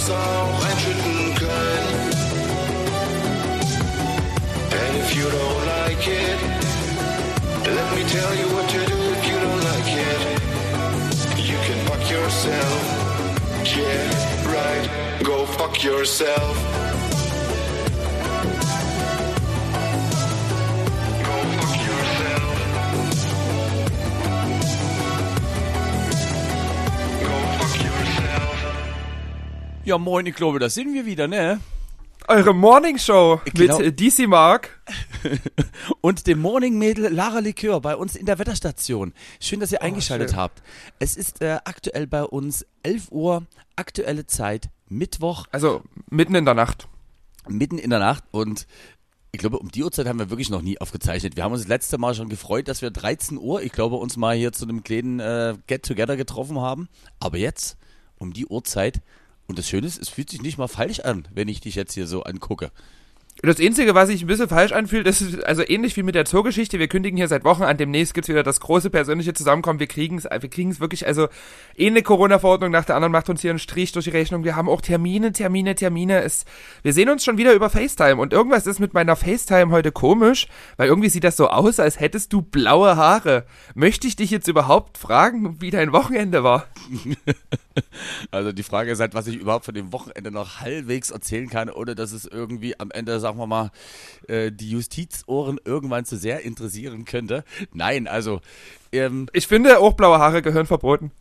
muss auch einschütten können. And if you don't like it, let me tell you what to do if you don't like it. You can fuck yourself. Yeah, right. Go fuck yourself. Ja, moin, ich glaube, da sind wir wieder, ne? Eure Morning Show Genau. mit äh, DC Mark. Und dem Morning Mädel Lara Likör bei uns in der Wetterstation. Schön, dass ihr eingeschaltet schön. habt. Es ist äh, aktuell bei uns 11 Uhr, aktuelle Zeit, Mittwoch, Also mitten in der Nacht. mitten in der Nacht und ich glaube, um die Uhrzeit haben wir wirklich noch nie aufgezeichnet. Wir haben uns das letzte Mal schon gefreut, dass wir 13 Uhr, ich glaube, uns mal hier zu einem kleinen äh, Get-Together getroffen haben. Aber jetzt, um die Uhrzeit, und das Schöne ist, es fühlt sich nicht mal falsch an, wenn ich dich jetzt hier so angucke. Das Einzige, was sich ein bisschen falsch anfühlt, ist also ähnlich wie mit der Zoogeschichte. Wir kündigen hier seit Wochen an. Demnächst gibt's wieder das große persönliche Zusammenkommen. Wir kriegen's, wir kriegen's wirklich, also eine Corona-Verordnung nach der anderen macht uns hier einen Strich durch die Rechnung. Wir haben auch Termine, Termine, Termine. Es, wir sehen uns schon wieder über FaceTime. Und irgendwas ist mit meiner FaceTime heute komisch, weil irgendwie sieht das so aus, als hättest du blaue Haare. Möchte ich dich jetzt überhaupt fragen, wie dein Wochenende war? Also die Frage ist halt, was ich überhaupt von dem Wochenende noch halbwegs erzählen kann, ohne dass es irgendwie am Ende, sagen wir mal, äh, die Justizohren irgendwann zu sehr interessieren könnte. Nein, also, ähm, Ich finde, auch blaue Haare gehören verboten.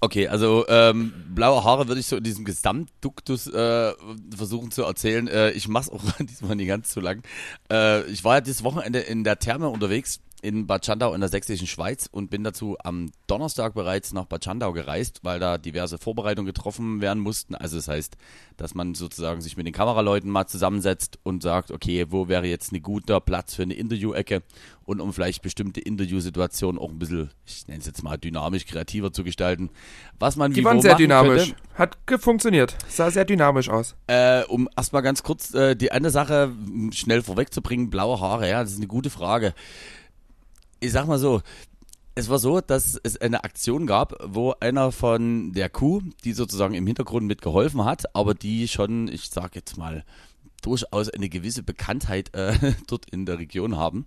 okay, also ähm, blaue Haare würde ich so in diesem Gesamtduktus äh, versuchen zu erzählen. Äh, ich mach's auch diesmal nicht ganz so lang. Äh, ich war ja dieses Wochenende in der Therme unterwegs in Bad Schandau in der sächsischen Schweiz und bin dazu am Donnerstag bereits nach Bad Schandau gereist, weil da diverse Vorbereitungen getroffen werden mussten. Also das heißt, dass man sozusagen sich mit den Kameraleuten mal zusammensetzt und sagt, okay, wo wäre jetzt ein guter Platz für eine Interview-Ecke und um vielleicht bestimmte Interviewsituationen auch ein bisschen, ich nenne es jetzt mal dynamisch, kreativer zu gestalten, was man Die wie waren sehr dynamisch. Könnte. Hat funktioniert. Sah sehr dynamisch aus. Äh, um erstmal ganz kurz äh, die eine Sache schnell vorwegzubringen, blaue Haare, ja, das ist eine gute Frage. Ich sag mal so, es war so, dass es eine Aktion gab, wo einer von der Kuh, die sozusagen im Hintergrund mitgeholfen hat, aber die schon, ich sag jetzt mal, durchaus eine gewisse Bekanntheit äh, dort in der Region haben,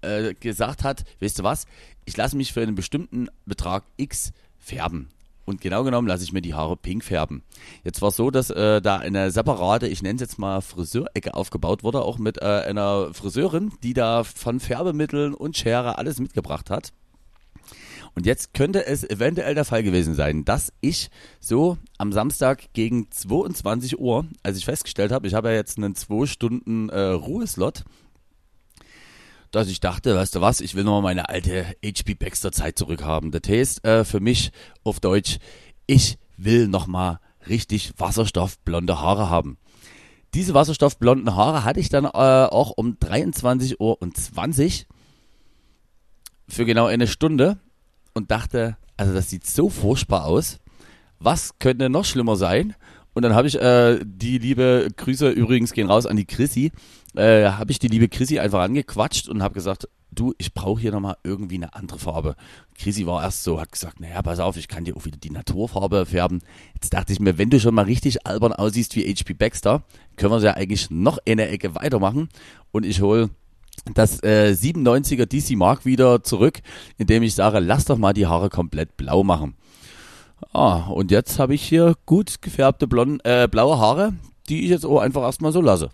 äh, gesagt hat, weißt du was, ich lasse mich für einen bestimmten Betrag X färben. Und genau genommen lasse ich mir die Haare pink färben. Jetzt war es so, dass äh, da eine separate, ich nenne es jetzt mal Friseurecke aufgebaut wurde, auch mit äh, einer Friseurin, die da von Färbemitteln und Schere alles mitgebracht hat. Und jetzt könnte es eventuell der Fall gewesen sein, dass ich so am Samstag gegen 22 Uhr, als ich festgestellt habe, ich habe ja jetzt einen 2 Stunden äh, Ruheslot, dass ich dachte, weißt du was, ich will nochmal meine alte HP Baxter Zeit zurückhaben. Das heißt äh, für mich auf Deutsch, ich will nochmal richtig wasserstoffblonde Haare haben. Diese wasserstoffblonden Haare hatte ich dann äh, auch um 23 Uhr und 20 für genau eine Stunde und dachte, also das sieht so furchtbar aus. Was könnte noch schlimmer sein? Und dann habe ich äh, die liebe Grüße übrigens gehen raus an die Chrissy. Äh, habe ich die liebe Chrissy einfach angequatscht und habe gesagt, du, ich brauche hier nochmal irgendwie eine andere Farbe. Chrissy war erst so, hat gesagt, naja, pass auf, ich kann dir auch wieder die Naturfarbe färben. Jetzt dachte ich mir, wenn du schon mal richtig albern aussiehst wie HP Baxter, können wir ja eigentlich noch eine Ecke weitermachen. Und ich hole das äh, 97er DC Mark wieder zurück, indem ich sage, lass doch mal die Haare komplett blau machen. Ah, und jetzt habe ich hier gut gefärbte blond, äh, blaue Haare, die ich jetzt auch einfach erstmal so lasse.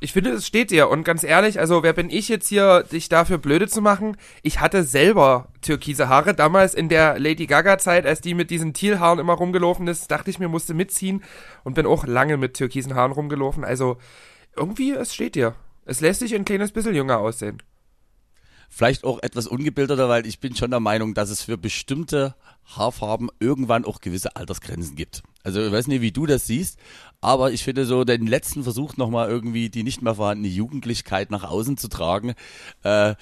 Ich finde, es steht dir. Und ganz ehrlich, also wer bin ich jetzt hier, dich dafür blöde zu machen? Ich hatte selber türkise Haare. Damals in der Lady Gaga-Zeit, als die mit diesen Thielhaaren immer rumgelaufen ist, dachte ich mir, musste mitziehen. Und bin auch lange mit türkisen Haaren rumgelaufen. Also irgendwie, es steht dir. Es lässt dich ein kleines bisschen jünger aussehen. Vielleicht auch etwas ungebildeter, weil ich bin schon der Meinung, dass es für bestimmte Haarfarben irgendwann auch gewisse Altersgrenzen gibt. Also ich weiß nicht, wie du das siehst, aber ich finde so den letzten Versuch nochmal irgendwie die nicht mehr vorhandene Jugendlichkeit nach außen zu tragen, äh,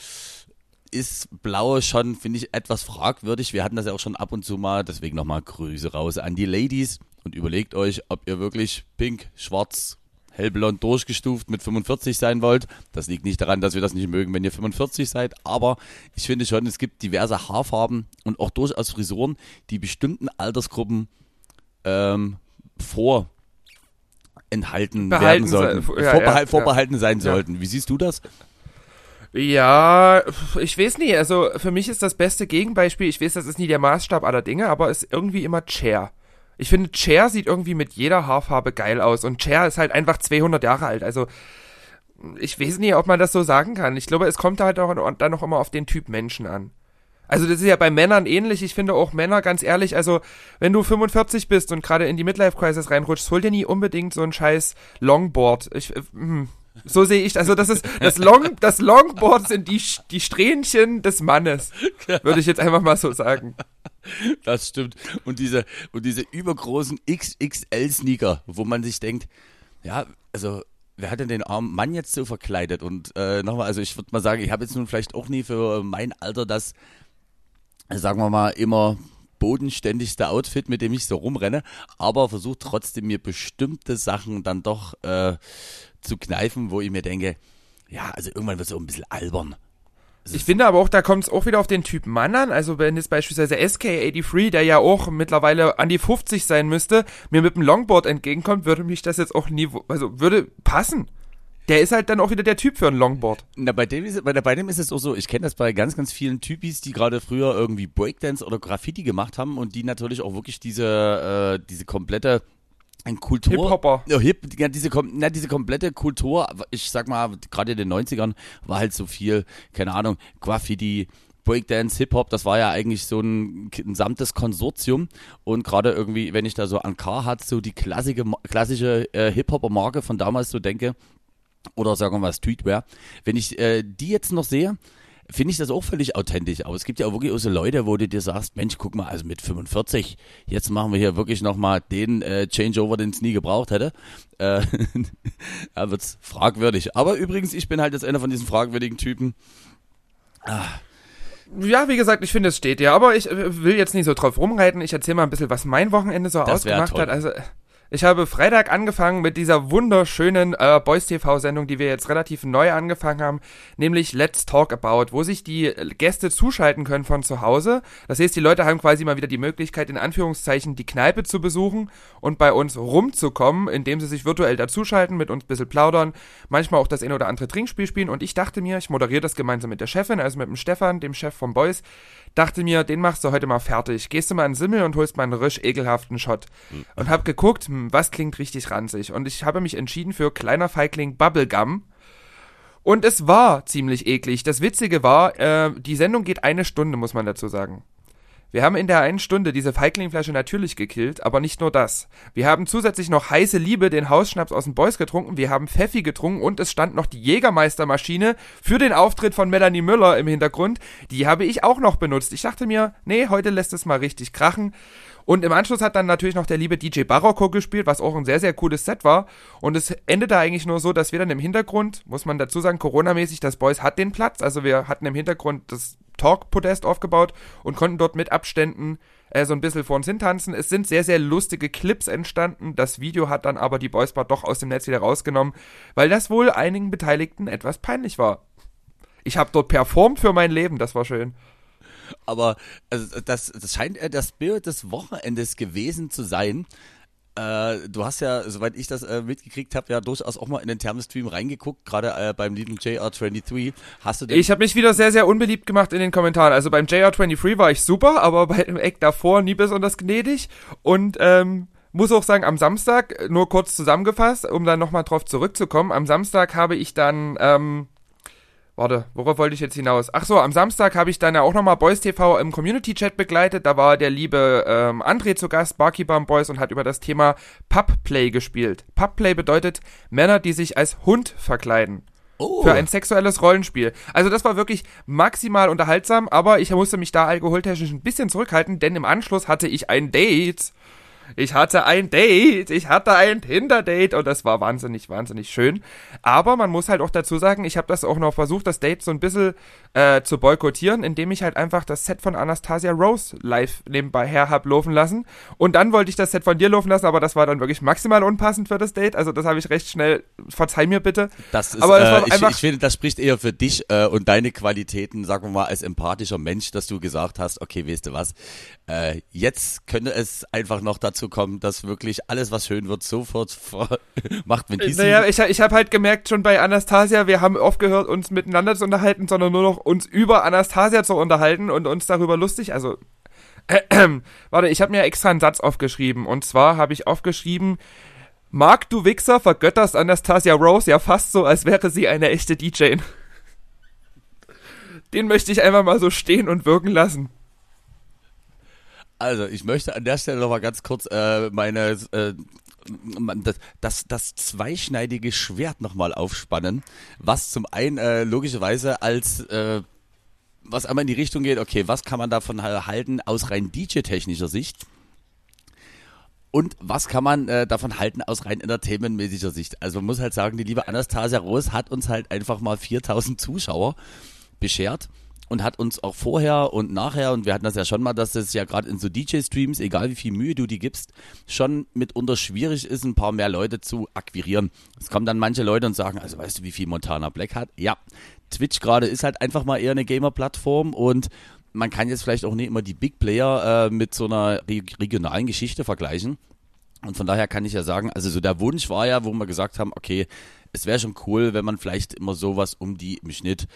ist blau schon, finde ich, etwas fragwürdig. Wir hatten das ja auch schon ab und zu mal, deswegen nochmal Grüße raus an die Ladies und überlegt euch, ob ihr wirklich pink, schwarz, hellblond durchgestuft mit 45 sein wollt. Das liegt nicht daran, dass wir das nicht mögen, wenn ihr 45 seid, aber ich finde schon, es gibt diverse Haarfarben und auch durchaus Frisuren, die bestimmten Altersgruppen ähm, vor enthalten Behalten werden sollten, sei- ja, vorbehal ja, vorbehalten sein Ja. sollten. Wie siehst du das? Ja, ich weiß nicht. Also für mich ist das beste Gegenbeispiel, ich weiß, das ist nie der Maßstab aller Dinge, aber ist irgendwie immer Cher. Ich finde, Cher sieht irgendwie mit jeder Haarfarbe geil aus und Cher ist halt einfach 200 Jahre alt. Also ich weiß nicht, ob man das so sagen kann. Ich glaube, es kommt halt auch dann noch immer auf den Typ Menschen an. Also das ist ja bei Männern ähnlich. Ich finde auch Männer, ganz ehrlich, also wenn du 45 bist und gerade in die Midlife-Crisis reinrutschst, hol dir nie unbedingt so ein scheiß Longboard. Ich, äh, hm. So sehe ich, also das ist, das Long, das Longboard sind die, die Strähnchen des Mannes. Würde ich jetzt einfach mal so sagen. Das stimmt. Und diese, und diese übergroßen XXL-Sneaker, wo man sich denkt, ja, also, wer hat denn den armen Mann jetzt so verkleidet? Und äh, nochmal, also ich würde mal sagen, ich habe jetzt nun vielleicht auch nie für mein Alter das, sagen wir mal, immer bodenständigste Outfit, mit dem ich so rumrenne, aber versuche trotzdem mir bestimmte Sachen dann doch äh, zu kneifen, wo ich mir denke, ja, also irgendwann wird es auch ein bisschen albern. Ich finde aber auch, da kommt es auch wieder auf den Typ Mann an. Also wenn jetzt beispielsweise SK83, der ja auch mittlerweile an die 50 sein müsste, mir mit dem Longboard entgegenkommt, würde mich das jetzt auch nie, also würde passen. Der ist halt dann auch wieder der Typ für ein Longboard. Na, bei dem, ist, bei, bei dem ist es auch so, ich kenne das bei ganz, ganz vielen Typis, die gerade früher irgendwie Breakdance oder Graffiti gemacht haben und die natürlich auch wirklich diese, äh, diese komplette äh, Kultur. Hip-Hopper. Ja, Hip, ja, diese, na, diese komplette Kultur, ich sag mal, gerade in den 90ern war halt so viel, keine Ahnung, Graffiti, Breakdance, Hip-Hop, das war ja eigentlich so ein gesamtes Konsortium und gerade irgendwie, wenn ich da so an Carhartt so die klassische, klassische äh, Hip-Hopper-Marke von damals so denke, oder sagen wir mal Streetwear, wenn ich äh, die jetzt noch sehe, finde ich das auch völlig authentisch. Aber es gibt ja auch wirklich auch so Leute, wo du dir sagst, Mensch, guck mal, also mit 45, jetzt machen wir hier wirklich nochmal den äh, Changeover, den es nie gebraucht hätte. Äh, da wird's fragwürdig. Aber übrigens, ich bin halt jetzt einer von diesen fragwürdigen Typen. Ja, wie gesagt, ich finde, es steht ja. Aber ich äh, will jetzt nicht so drauf rumreiten. Ich erzähle mal ein bisschen, was mein Wochenende so Das ausgemacht hat. Also, ich habe Freitag angefangen mit dieser wunderschönen äh, Boys TV-Sendung, die wir jetzt relativ neu angefangen haben, nämlich Let's Talk About, wo sich die äh, Gäste zuschalten können von zu Hause. Das heißt, die Leute haben quasi mal wieder die Möglichkeit, in Anführungszeichen die Kneipe zu besuchen und bei uns rumzukommen, indem sie sich virtuell dazuschalten, mit uns ein bisschen plaudern, manchmal auch das ein oder andere Trinkspiel spielen. Und ich dachte mir, ich moderiere das gemeinsam mit der Chefin, also mit dem Stefan, dem Chef vom Boys, dachte mir, den machst du heute mal fertig. Gehst du mal in den Simmel und holst mal einen risch ekelhaften Shot. Und hab geguckt, hm, was klingt richtig ranzig. Und ich habe mich entschieden für kleiner Feigling Bubblegum. Und es war ziemlich eklig. Das Witzige war, äh, die Sendung geht eine Stunde, muss man dazu sagen. Wir haben in der einen Stunde diese Feiglingflasche natürlich gekillt, aber nicht nur das. Wir haben zusätzlich noch heiße Liebe, den Hausschnaps aus dem Boys getrunken, wir haben Pfeffi getrunken und es stand noch die Jägermeistermaschine für den Auftritt von Melanie Müller im Hintergrund. Die habe ich auch noch benutzt. Ich dachte mir, nee, heute lässt es mal richtig krachen. Und im Anschluss hat dann natürlich noch der liebe DJ Barocco gespielt, was auch ein sehr, sehr cooles Set war. Und es endete eigentlich nur so, dass wir dann im Hintergrund, muss man dazu sagen, Corona-mäßig, das Boys hat den Platz. Also wir hatten im Hintergrund das Talk-Podest aufgebaut und konnten dort mit Abständen äh, so ein bisschen vor uns hintanzen. Es sind sehr, sehr lustige Clips entstanden. Das Video hat dann aber die Boys Bar doch aus dem Netz wieder rausgenommen, weil das wohl einigen Beteiligten etwas peinlich war. Ich habe dort performt für mein Leben, das war schön. Aber also, das, das scheint das Bild des Wochenendes gewesen zu sein. Äh, du hast ja, soweit ich das äh, mitgekriegt habe, ja durchaus auch mal in den Thermostream reingeguckt, gerade äh, beim lieben JR23. Hast du Ich habe mich wieder sehr, sehr unbeliebt gemacht in den Kommentaren. Also beim JR23 war ich super, aber bei dem Eck davor nie besonders gnädig. Und ähm, muss auch sagen, am Samstag, nur kurz zusammengefasst, um dann nochmal drauf zurückzukommen, am Samstag habe ich dann, ähm, warte, worauf wollte ich jetzt hinaus? Ach so, am Samstag habe ich dann ja auch nochmal Boys TV im Community-Chat begleitet. Da war der liebe ähm, André zu Gast, Barkeeper Boys, und hat über das Thema Pubplay gespielt. Pubplay bedeutet Männer, die sich als Hund verkleiden oh, für ein sexuelles Rollenspiel. Also das war wirklich maximal unterhaltsam, aber ich musste mich da alkoholtechnisch ein bisschen zurückhalten, denn im Anschluss hatte ich ein Date. Ich hatte ein Date, ich hatte ein Tinder-Date und das war wahnsinnig, wahnsinnig schön. Aber man muss halt auch dazu sagen, ich habe das auch noch versucht, das Date so ein bisschen äh, zu boykottieren, indem ich halt einfach das Set von Anastasia Rose live nebenbei her hab laufen lassen. Und dann wollte ich das Set von dir laufen lassen, aber das war dann wirklich maximal unpassend für das Date. Also das habe ich recht schnell, verzeih mir bitte. das ist, aber war äh, ich, ich finde, das spricht eher für dich äh, und deine Qualitäten, sagen wir mal, als empathischer Mensch, dass du gesagt hast, okay, weißt du was, äh, jetzt könnte es einfach noch dazu rauszukommen, dass wirklich alles, was schön wird, sofort macht, wenn die Naja, ich, ich habe halt gemerkt, schon bei Anastasia, wir haben aufgehört, uns miteinander zu unterhalten, sondern nur noch uns über Anastasia zu unterhalten und uns darüber lustig, also äh, äh, warte, ich habe mir extra einen Satz aufgeschrieben. Und zwar habe ich aufgeschrieben, Mark, du Wichser, vergötterst Anastasia Rose ja fast so, als wäre sie eine echte DJ. Den möchte ich einfach mal so stehen und wirken lassen. Also, ich möchte an der Stelle noch mal ganz kurz äh, meine äh, das, das, das zweischneidige Schwert nochmal aufspannen, was zum einen äh, logischerweise als äh, was einmal in die Richtung geht, okay, was kann man davon halten aus rein DJ-technischer Sicht? Und was kann man äh, davon halten aus rein entertainmentmäßiger Sicht? Also man muss halt sagen, die liebe Anastasia Rose hat uns halt einfach mal 4000 Zuschauer beschert und hat uns auch vorher und nachher, und wir hatten das ja schon mal, dass es ja gerade in so DJ-Streams, egal wie viel Mühe du die gibst, schon mitunter schwierig ist, ein paar mehr Leute zu akquirieren. Es kommen dann manche Leute und sagen, also weißt du, wie viel Montana Black hat? Ja, Twitch gerade ist halt einfach mal eher eine Gamer-Plattform und man kann jetzt vielleicht auch nicht immer die Big Player äh, mit so einer regionalen Geschichte vergleichen. Und von daher kann ich ja sagen, also so der Wunsch war ja, wo wir gesagt haben, okay, es wäre schon cool, wenn man vielleicht immer sowas um die im Schnitt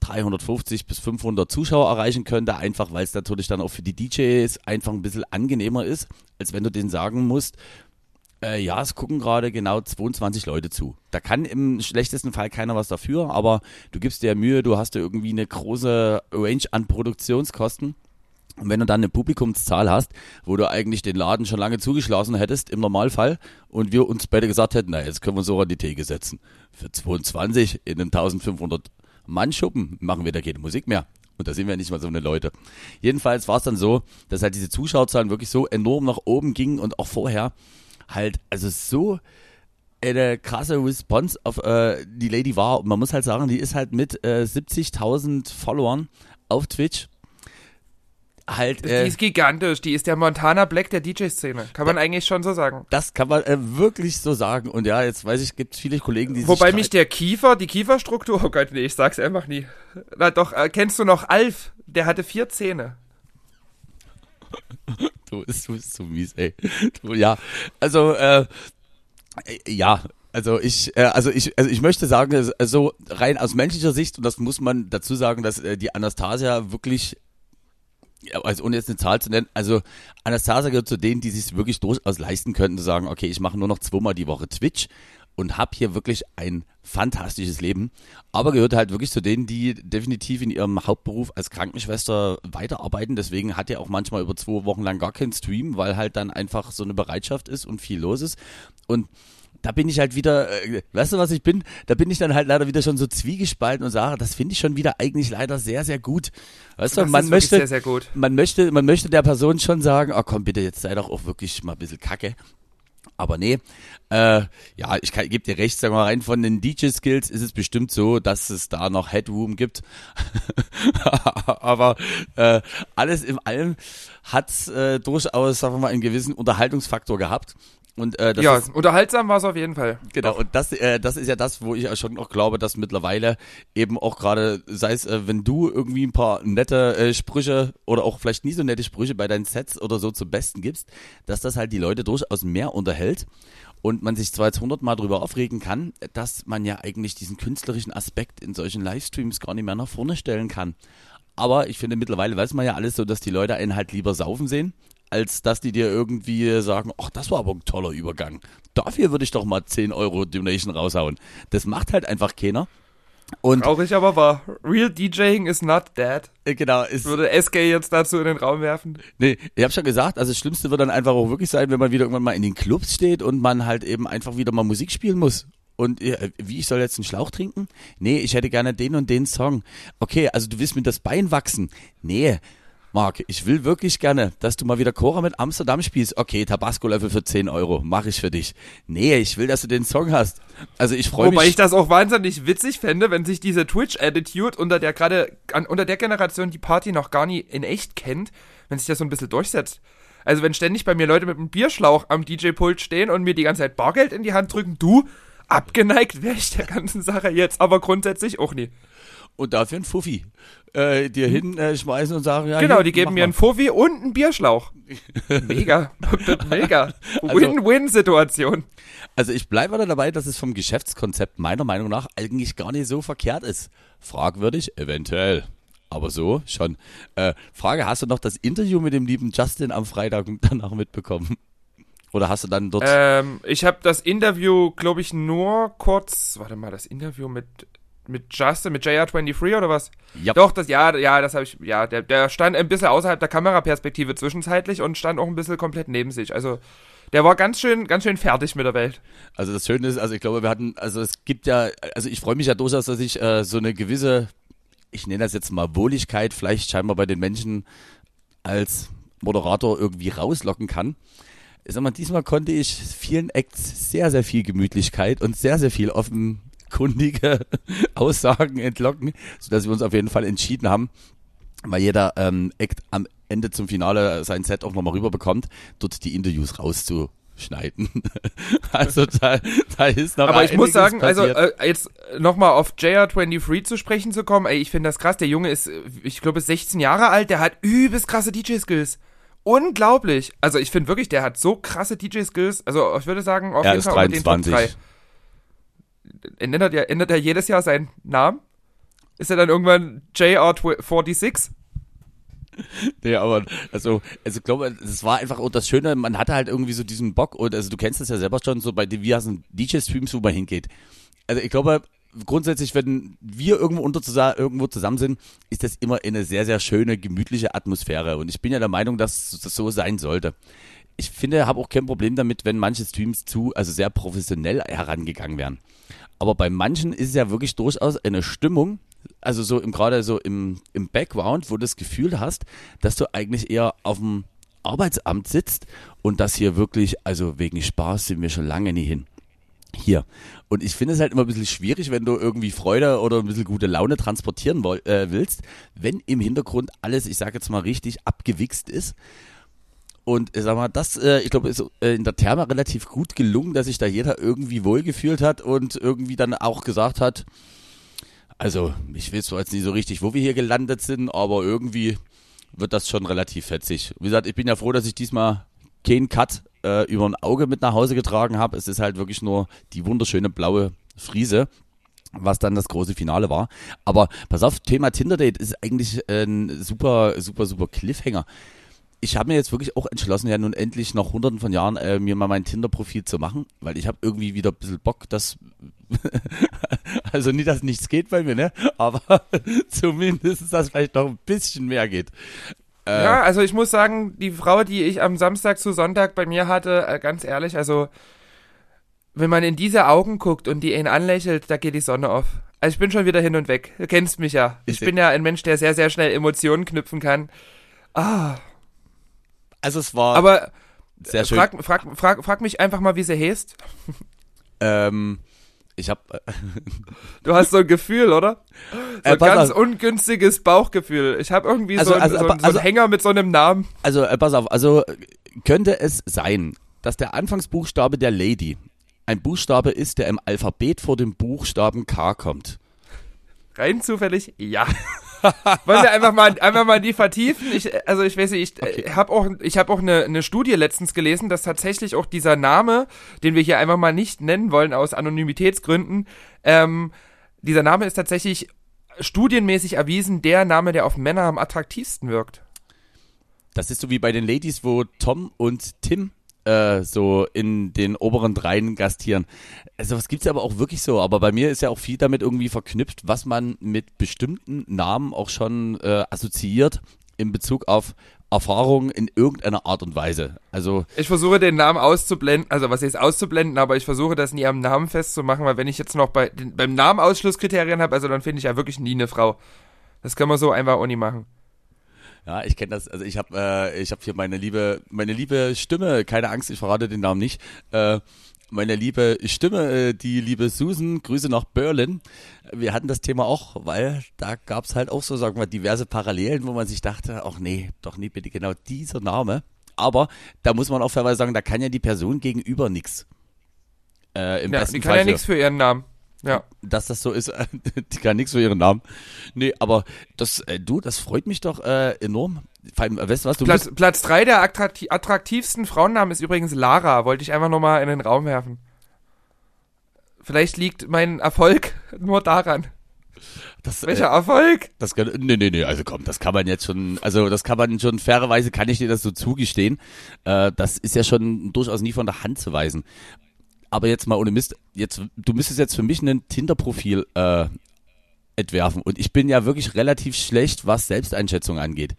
350 bis 500 Zuschauer erreichen könnte, einfach weil es natürlich dann auch für die DJs einfach ein bisschen angenehmer ist, als wenn du denen sagen musst, äh, ja, es gucken gerade genau 22 Leute zu. Da kann im schlechtesten Fall keiner was dafür, aber du gibst dir Mühe, du hast ja irgendwie eine große Range an Produktionskosten. Und wenn du dann eine Publikumszahl hast, wo du eigentlich den Laden schon lange zugeschlossen hättest, im Normalfall, und wir uns beide gesagt hätten, na, jetzt können wir uns auch an die Theke setzen. Für 22 in einem 1500 Mann Schuppen machen wir da keine Musik mehr. Und da sind wir nicht mal so eine Leute. Jedenfalls war es dann so, dass halt diese Zuschauerzahlen wirklich so enorm nach oben gingen und auch vorher halt, also so eine krasse Response auf äh, die Lady war. Und man muss halt sagen, die ist halt mit äh, 70.000 Followern auf Twitch halt. Äh, die ist gigantisch. Die ist der Montana Black der DJ-Szene. Kann man eigentlich schon so sagen. Das kann man äh, wirklich so sagen. Und ja, jetzt weiß ich, gibt es viele Kollegen, die Wobei mich der Kiefer, die Kieferstruktur, oh Gott, nee, ich sag's einfach nie. Na doch, äh, kennst du noch Alf? Der hatte vier Zähne. du bist, du bist so mies, ey. Du, ja, also, äh, ja, also ich, äh, also ich, also ich möchte sagen, also rein aus menschlicher Sicht, und das muss man dazu sagen, dass äh, die Anastasia wirklich ja, also ohne jetzt eine Zahl zu nennen, also Anastasia gehört zu denen, die sich wirklich durchaus leisten könnten, zu sagen, okay, ich mache nur noch zweimal die Woche Twitch und habe hier wirklich ein fantastisches Leben, aber gehört halt wirklich zu denen, die definitiv in ihrem Hauptberuf als Krankenschwester weiterarbeiten. Deswegen hat er auch manchmal über zwei Wochen lang gar keinen Stream, weil halt dann einfach so eine Bereitschaft ist und viel los ist. Und da bin ich halt wieder, äh, weißt du, was ich bin? Da bin ich dann halt leider wieder schon so zwiegespalten und sage, das finde ich schon wieder eigentlich leider sehr, sehr gut. Weißt du, man möchte, sehr, sehr man möchte, man möchte der Person schon sagen, oh komm bitte, jetzt sei doch auch wirklich mal ein bisschen kacke. Aber nee, äh, ja, ich gebe dir recht, sagen wir mal rein von den DJ-Skills ist es bestimmt so, dass es da noch Headroom gibt. Aber äh, alles in allem hat äh, durchaus, sagen wir mal, einen gewissen Unterhaltungsfaktor gehabt. Und, äh, das ja, ist, unterhaltsam war es auf jeden Fall. Genau, und das, äh, das ist ja das, wo ich schon auch glaube, dass mittlerweile eben auch gerade, sei es, äh, wenn du irgendwie ein paar nette äh, Sprüche oder auch vielleicht nie so nette Sprüche bei deinen Sets oder so zum Besten gibst, dass das halt die Leute durchaus mehr unterhält und man sich zwar jetzt hundertmal drüber aufregen kann, dass man ja eigentlich diesen künstlerischen Aspekt in solchen Livestreams gar nicht mehr nach vorne stellen kann. Aber ich finde, mittlerweile weiß man ja alles so, dass die Leute einen halt lieber saufen sehen, als dass die dir irgendwie sagen, ach, das war aber ein toller Übergang. Dafür würde ich doch mal 10 Euro Donation raushauen. Das macht halt einfach keiner. Und Traurig aber wahr. Real DJing is not dead. Äh, genau, ist, Würde SK jetzt dazu in den Raum werfen. Nee, ich habe schon gesagt, also das Schlimmste wird dann einfach auch wirklich sein, wenn man wieder irgendwann mal in den Clubs steht und man halt eben einfach wieder mal Musik spielen muss. Und äh, wie, ich soll jetzt einen Schlauch trinken? Nee, ich hätte gerne den und den Song. Okay, also du willst mir das Bein wachsen? Nee, Marc, ich will wirklich gerne, dass du mal wieder Cora mit Amsterdam spielst. Okay, Tabasco-Löffel für 10 Euro, mache ich für dich. Nee, ich will, dass du den Song hast. Also ich freue mich. Wobei ich das auch wahnsinnig witzig fände, wenn sich diese Twitch-Attitude unter der gerade, unter der Generation, die Party noch gar nie in echt kennt, wenn sich das so ein bisschen durchsetzt. Also wenn ständig bei mir Leute mit einem Bierschlauch am DJ-Pult stehen und mir die ganze Zeit Bargeld in die Hand drücken, du, abgeneigt wäre ich der ganzen Sache jetzt, aber grundsätzlich auch nie. Und dafür ein Fuffi äh, dir hinschmeißen und sagen, ja, Genau, hier, die geben mir mal. einen Fuffi und einen Bierschlauch. Mega. Mega. Also Win-Win-Situation. Also ich bleibe da dabei, dass es vom Geschäftskonzept meiner Meinung nach eigentlich gar nicht so verkehrt ist. Fragwürdig, eventuell. Aber so schon. Äh, Frage, hast du noch das Interview mit dem lieben Justin am Freitag danach mitbekommen? Oder hast du dann dort... Ähm, ich habe das Interview, glaube ich, nur kurz. Warte mal, das Interview mit mit Justin, mit JR23 oder was? Ja. Doch, das ja, ja, das habe ich. Ja, der, der stand ein bisschen außerhalb der Kameraperspektive zwischenzeitlich und stand auch ein bisschen komplett neben sich. Also der war ganz schön, ganz schön fertig mit der Welt. Also das Schöne ist, also ich glaube, wir hatten, also es gibt ja, also ich freue mich ja durchaus, dass ich äh, so eine gewisse, ich nenne das jetzt mal Wohligkeit, vielleicht scheinbar bei den Menschen als Moderator irgendwie rauslocken kann. Ich sag mal, diesmal konnte ich vielen Acts sehr, sehr viel Gemütlichkeit und sehr, sehr viel offenkundige Aussagen entlocken, sodass wir uns auf jeden Fall entschieden haben, weil jeder ähm, Act am Ende zum Finale sein Set auch nochmal rüberbekommt, dort die Interviews rauszuschneiden. also da, da ist noch Aber ich muss sagen, also passiert. äh, jetzt nochmal auf JR23 zu sprechen zu kommen, ey, ich finde das krass. Der Junge ist, äh, ich glaube, ist 16 Jahre alt, der hat übelst krasse DJ-Skills. Unglaublich. Also ich finde wirklich, der hat so krasse DJ-Skills. Also ich würde sagen, auf er jeden ist Fall unter den Top 23. 3. Ändert er, ändert er jedes Jahr seinen Namen? Ist er dann irgendwann JR46? Nee, aber also, also ich glaube, es war einfach auch das Schöne, man hatte halt irgendwie so diesen Bock und also du kennst das ja selber schon, so bei diversen DJ-Streams, wo man hingeht. Also ich glaube, grundsätzlich, wenn wir irgendwo unter zusa- irgendwo zusammen sind, ist das immer eine sehr, sehr schöne, gemütliche Atmosphäre. Und ich bin ja der Meinung, dass das so sein sollte. Ich finde, habe auch kein Problem damit, wenn manche Streams zu, also sehr professionell herangegangen werden. Aber bei manchen ist es ja wirklich durchaus eine Stimmung, also so im gerade so im, im Background, wo du das Gefühl hast, dass du eigentlich eher auf dem Arbeitsamt sitzt und das hier wirklich, also wegen Spaß sind wir schon lange nie hin. Hier. Und ich finde es halt immer ein bisschen schwierig, wenn du irgendwie Freude oder ein bisschen gute Laune transportieren woll, äh, willst, wenn im Hintergrund alles, ich sage jetzt mal richtig, abgewichst ist. Und ich sag mal, das, äh, ich glaube, ist äh, in der Therme relativ gut gelungen, dass sich da jeder irgendwie wohlgefühlt hat und irgendwie dann auch gesagt hat, also ich weiß zwar jetzt nicht so richtig, wo wir hier gelandet sind, aber irgendwie wird das schon relativ fetzig. Wie gesagt, ich bin ja froh, dass ich diesmal keinen Cut äh, über ein Auge mit nach Hause getragen habe. Es ist halt wirklich nur die wunderschöne blaue Friese was dann das große Finale war. Aber pass auf, Thema Tinder-Date ist eigentlich ein super, super, super Cliffhanger. Ich habe mir jetzt wirklich auch entschlossen, ja nun endlich nach hunderten von Jahren äh, mir mal mein Tinder-Profil zu machen, weil ich habe irgendwie wieder ein bisschen Bock, dass also nicht, dass nichts geht bei mir, ne? Aber zumindest, dass vielleicht noch ein bisschen mehr geht. Äh, Ja, also ich muss sagen, die Frau, die ich am Samstag zu Sonntag bei mir hatte, äh, ganz ehrlich, also wenn man in diese Augen guckt und die ihn anlächelt, da geht die Sonne auf. Also ich bin schon wieder hin und weg. Du kennst mich ja. Ich Ich- bin ja ein Mensch, der sehr, sehr schnell Emotionen knüpfen kann. Ah, Also es war aber sehr schön. frag, frag, frag, frag mich einfach mal, wie sie heißt. Ähm, ich habe Du hast so ein Gefühl, oder? So Äh, ein pass ganz auf. ungünstiges Bauchgefühl. Ich habe irgendwie Also- so, ein, also- so, aber- so einen also- Hänger mit so einem Namen. Also, äh, pass auf, also äh, könnte es sein, dass der Anfangsbuchstabe der Lady ein Buchstabe ist, der im Alphabet vor dem Buchstaben K kommt. Rein zufällig, ja. Wollen wir einfach mal, einfach mal die vertiefen? Ich, also ich weiß nicht, ich äh, habe auch, ich hab auch eine, eine Studie letztens gelesen, dass tatsächlich auch dieser Name, den wir hier einfach mal nicht nennen wollen aus Anonymitätsgründen, ähm, dieser Name ist tatsächlich studienmäßig erwiesen der Name, der auf Männer am attraktivsten wirkt. Das ist so wie bei den Ladies, wo Tom und Tim äh, so in den oberen dreien gastieren. Also was gibt's aber auch wirklich so. Aber bei mir ist ja auch viel damit irgendwie verknüpft, was man mit bestimmten Namen auch schon äh, assoziiert in Bezug auf Erfahrungen in irgendeiner Art und Weise. Also Ich versuche den Namen auszublenden, also was heißt auszublenden, aber ich versuche das nie am Namen festzumachen, weil wenn ich jetzt noch bei den, beim Namen Ausschlusskriterien habe, also dann finde ich ja wirklich nie eine Frau. Das können wir so einfach auch nie machen. Ja, ich kenne das. Also ich habe äh, ich habe hier meine liebe meine liebe Stimme. Keine Angst, ich verrate den Namen nicht. Äh, meine liebe Stimme, äh, die liebe Susan, Grüße nach Berlin. Wir hatten das Thema auch, weil da gab's halt auch so, sagen wir, diverse Parallelen, wo man sich dachte, ach nee, doch nie bitte genau dieser Name. Aber da muss man auch fairerweise sagen, da kann ja die Person gegenüber nix. Äh, Im Ja, besten die kann Fall ja nichts für ihren Namen. Ja. dass das so ist. Die kann nichts für ihren Namen. Nee, aber das, äh, du, das freut mich doch äh, enorm. Allem, äh, weißt du was, du Platz, Platz drei der attrakti- attraktivsten Frauennamen ist übrigens Lara. Wollte ich einfach nochmal in den Raum werfen. Vielleicht liegt mein Erfolg nur daran. das, Welcher äh, Erfolg? das kann, nee, nee, nee, also komm, das kann man jetzt schon, also das kann man schon fairerweise, kann ich dir das so zugestehen. Äh, das ist ja schon durchaus nie von der Hand zu weisen. Aber jetzt mal ohne Mist, jetzt, du müsstest jetzt für mich ein Tinder-Profil äh, entwerfen. Und ich bin ja wirklich relativ schlecht, was Selbsteinschätzung angeht.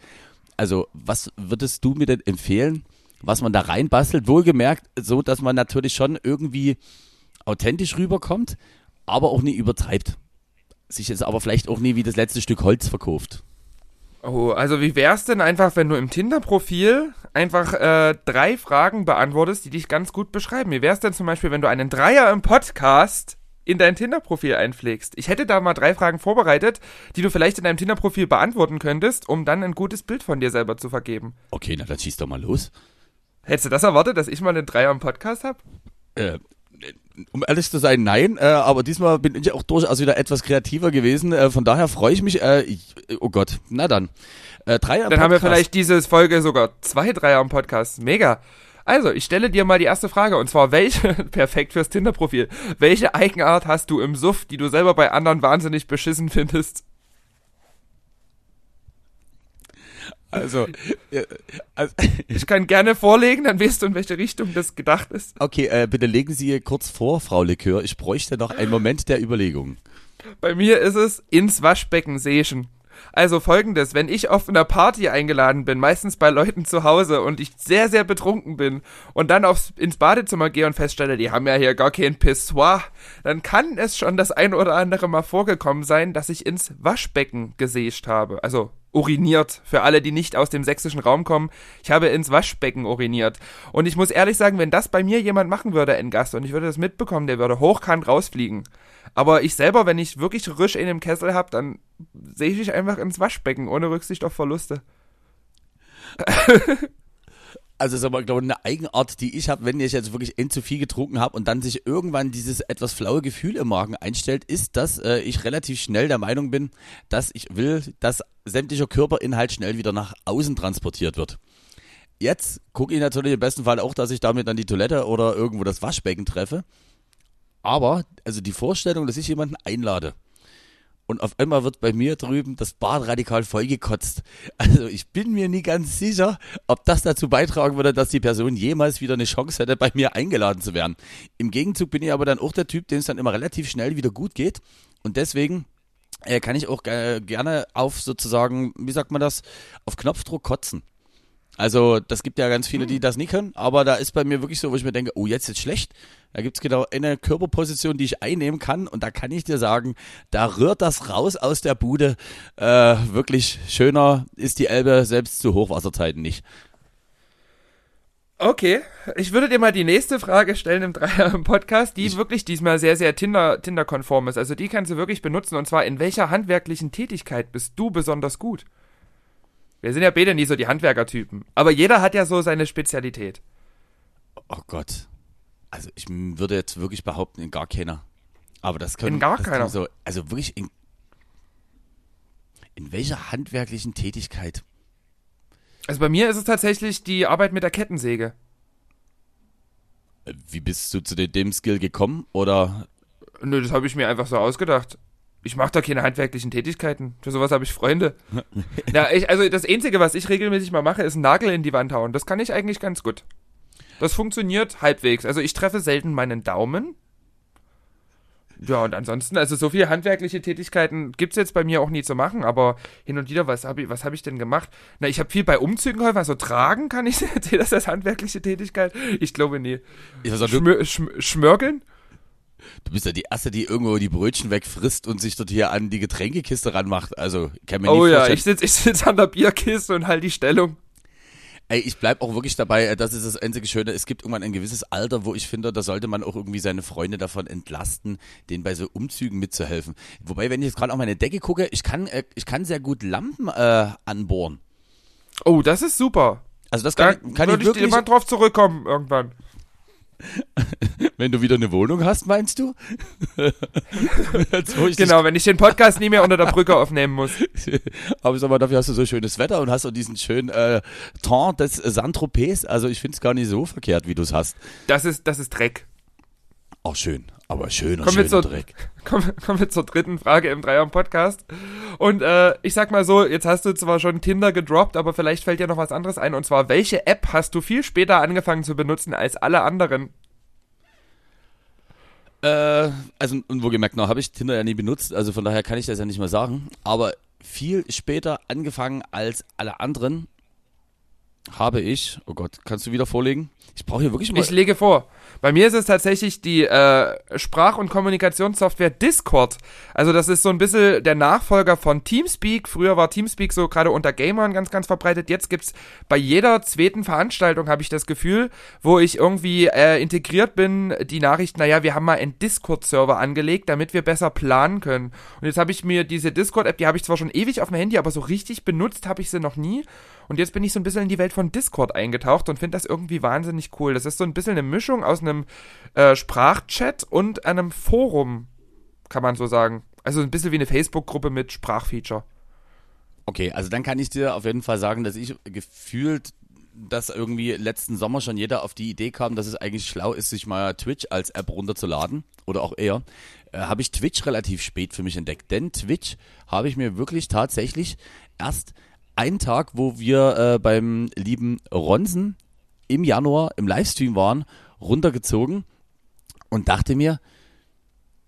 Also, was würdest du mir denn empfehlen, was man da reinbastelt? Wohlgemerkt, so dass man natürlich schon irgendwie authentisch rüberkommt, aber auch nie übertreibt. Sich jetzt aber vielleicht auch nie wie das letzte Stück Holz verkauft. Oh, also wie wär's denn einfach, wenn du im Tinder-Profil einfach äh, drei Fragen beantwortest, die dich ganz gut beschreiben? Wie wär's denn zum Beispiel, wenn du einen Dreier im Podcast in dein Tinder-Profil einpflegst? Ich hätte da mal drei Fragen vorbereitet, die du vielleicht in deinem Tinder-Profil beantworten könntest, um dann ein gutes Bild von dir selber zu vergeben. Okay, na dann schieß doch mal los. Hättest du das erwartet, dass ich mal einen Dreier im Podcast hab? Äh, um ehrlich zu sein, nein, äh, aber diesmal bin ich auch durchaus wieder etwas kreativer gewesen. Äh, von daher freue ich mich. Äh, ich, oh Gott, na dann. Äh, drei Dann haben wir vielleicht diese Folge sogar zwei Dreier im Podcast. Mega. Also, ich stelle dir mal die erste Frage und zwar welche, perfekt fürs Tinder-Profil, welche Eigenart hast du im Suff, die du selber bei anderen wahnsinnig beschissen findest? Also, also Ich kann gerne vorlegen, dann weißt du, in welche Richtung das gedacht ist. okay, äh, bitte legen Sie kurz vor, Frau Likör. Ich bräuchte noch einen Moment der Überlegung. Bei mir ist es ins Waschbecken sechen. Also folgendes, wenn ich auf einer Party eingeladen bin, meistens bei Leuten zu Hause und ich sehr, sehr betrunken bin und dann aufs, ins Badezimmer gehe und feststelle, die haben ja hier gar kein Pissoir, dann kann es schon das ein oder andere Mal vorgekommen sein, dass ich ins Waschbecken gesäscht habe. Also uriniert. Für alle, die nicht aus dem sächsischen Raum kommen, ich habe ins Waschbecken uriniert. Und ich muss ehrlich sagen, wenn das bei mir jemand machen würde, ein Gast, und ich würde das mitbekommen, der würde hochkant rausfliegen. Aber ich selber, wenn ich wirklich Risch in dem Kessel habe, dann sehe ich mich einfach ins Waschbecken, ohne Rücksicht auf Verluste. Also ist aber, glaube ich, eine Eigenart, die ich habe, wenn ich jetzt wirklich end zu viel getrunken habe und dann sich irgendwann dieses etwas flaue Gefühl im Magen einstellt, ist, dass äh, ich relativ schnell der Meinung bin, dass ich will, dass sämtlicher Körperinhalt schnell wieder nach außen transportiert wird. Jetzt gucke ich natürlich im besten Fall auch, dass ich damit dann die Toilette oder irgendwo das Waschbecken treffe. Aber, also die Vorstellung, dass ich jemanden einlade und auf einmal wird bei mir drüben das Bad radikal vollgekotzt. Also ich bin mir nie ganz sicher, ob das dazu beitragen würde, dass die Person jemals wieder eine Chance hätte, bei mir eingeladen zu werden. Im Gegenzug bin ich aber dann auch der Typ, dem es dann immer relativ schnell wieder gut geht. Und deswegen äh, kann ich auch äh, gerne auf sozusagen, wie sagt man das, auf Knopfdruck kotzen. Also, das gibt ja ganz viele, die das nie können, aber da ist bei mir wirklich so, wo ich mir denke, oh, jetzt ist schlecht. Da gibt's genau eine Körperposition, die ich einnehmen kann und da kann ich dir sagen, da rührt das raus aus der Bude. Äh, wirklich schöner ist die Elbe selbst zu Hochwasserzeiten nicht. Okay, ich würde dir mal die nächste Frage stellen im Dreier im Podcast, die wirklich diesmal sehr, sehr Tinder, Tinder-konform ist. Also die kannst du wirklich benutzen und zwar in welcher handwerklichen Tätigkeit bist du besonders gut? Wir sind ja beide nie so die Handwerkertypen, aber jeder hat ja so seine Spezialität. Oh Gott. Also ich würde jetzt wirklich behaupten, in gar keiner. Aber das können In gar keiner? So, also wirklich in, in welcher handwerklichen Tätigkeit? Also bei mir ist es tatsächlich die Arbeit mit der Kettensäge. Äh, Wie bist du zu de- dem Skill gekommen? Oder Nö, das habe ich mir einfach so ausgedacht. Ich mache da keine handwerklichen Tätigkeiten. Für sowas habe ich Freunde. ja, ich, also das Einzige, was ich regelmäßig mal mache, ist einen Nagel in die Wand hauen. Das kann ich eigentlich ganz gut. Das funktioniert halbwegs. Also ich treffe selten meinen Daumen. Ja, und ansonsten, also so viele handwerkliche Tätigkeiten gibt's jetzt bei mir auch nie zu machen, aber hin und wieder, was habe ich, was hab ich denn gemacht? Na, ich habe viel bei Umzügen geholfen, also tragen kann ich, zählt das als handwerkliche Tätigkeit? Ich glaube nie. ich Schmör, schm, schmörgeln? Du bist ja die Erste, die irgendwo die Brötchen wegfrisst und sich dort hier an die Getränkekiste ranmacht. Also, ich kann mir Oh ja, vorstellen. ich sitze ich sitz an der Bierkiste und halt die Stellung. Ey, ich bleib auch wirklich dabei, äh, das ist das einzige Schöne, es gibt irgendwann ein gewisses Alter, wo ich finde, da sollte man auch irgendwie seine Freunde davon entlasten, denen bei so Umzügen mitzuhelfen. Wobei, wenn ich jetzt gerade auf meine Decke gucke, ich kann, äh, ich kann sehr gut Lampen äh, anbohren. Oh, das ist super. Also das Da kann, kann würde ich ich wirklich, mal drauf zurückkommen irgendwann. Wenn du wieder eine Wohnung hast, meinst du? Genau, wenn ich den Podcast nie mehr unter der Brücke aufnehmen muss. Aber sag mal, dafür hast du so schönes Wetter und hast so diesen schönen äh, Ton des Saint-Tropez. Also ich finde es gar nicht so verkehrt, wie du es hast. Das ist, das ist Dreck. Auch schön, aber schöner, kommen schöner zur, Dreck. Kommen, kommen wir zur dritten Frage im Dreier-Podcast. Und äh, ich sag mal so, jetzt hast du zwar schon Tinder gedroppt, aber vielleicht fällt dir noch was anderes ein. Und zwar, welche App hast du viel später angefangen zu benutzen als alle anderen? Äh, also, und wo gemerkt, noch habe ich Tinder ja nie benutzt, also von daher kann ich das ja nicht mehr sagen. Aber viel später angefangen als alle anderen habe ich, oh Gott, kannst du wieder vorlegen? Ich brauche hier wirklich mal. Ich lege vor. Bei mir ist es tatsächlich die äh, Sprach- und Kommunikationssoftware Discord. Also das ist so ein bisschen der Nachfolger von Teamspeak. Früher war Teamspeak so gerade unter Gamern ganz, ganz verbreitet. Jetzt gibt's bei jeder zweiten Veranstaltung, habe ich das Gefühl, wo ich irgendwie äh, integriert bin, die Nachricht, naja, wir haben mal einen Discord-Server angelegt, damit wir besser planen können. Und jetzt habe ich mir diese Discord-App, die habe ich zwar schon ewig auf dem Handy, aber so richtig benutzt habe ich sie noch nie. Und jetzt bin ich so ein bisschen in die Welt von Discord eingetaucht und finde das irgendwie wahnsinnig cool. Das ist so ein bisschen eine Mischung aus einem äh, Sprachchat und einem Forum, kann man so sagen. Also ein bisschen wie eine Facebook-Gruppe mit Sprachfeature. Okay, also dann kann ich dir auf jeden Fall sagen, dass ich gefühlt dass irgendwie letzten Sommer schon jeder auf die Idee kam, dass es eigentlich schlau ist, sich mal Twitch als App runterzuladen oder auch eher, äh, habe ich Twitch relativ spät für mich entdeckt. Denn Twitch habe ich mir wirklich tatsächlich erst einen Tag, wo wir äh, beim lieben Ronsen im Januar im Livestream waren, runtergezogen und dachte mir,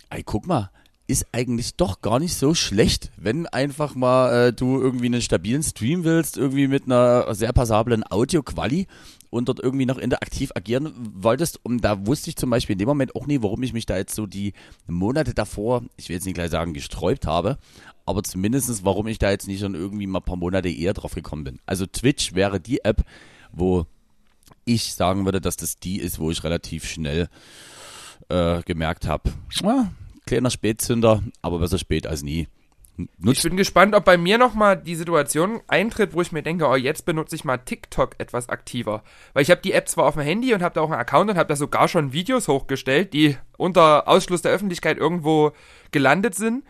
ey, guck mal, ist eigentlich doch gar nicht so schlecht, wenn einfach mal äh, du irgendwie einen stabilen Stream willst, irgendwie mit einer sehr passablen Audio-Quali und dort irgendwie noch interaktiv agieren wolltest. Und da wusste ich zum Beispiel in dem Moment auch nie, warum ich mich da jetzt so die Monate davor, ich will jetzt nicht gleich sagen, gesträubt habe, aber zumindestens, warum ich da jetzt nicht schon irgendwie mal ein paar Monate eher drauf gekommen bin. Also Twitch wäre die App, wo ich sagen würde, dass das die ist, wo ich relativ schnell äh, gemerkt habe, ja, kleiner Spätzünder, aber besser spät als nie. Nutzt ich bin gespannt, ob bei mir nochmal die Situation eintritt, wo ich mir denke, oh, jetzt benutze ich mal TikTok etwas aktiver. Weil ich habe die App zwar auf dem Handy und habe da auch einen Account und habe da sogar schon Videos hochgestellt, die unter Ausschluss der Öffentlichkeit irgendwo gelandet sind.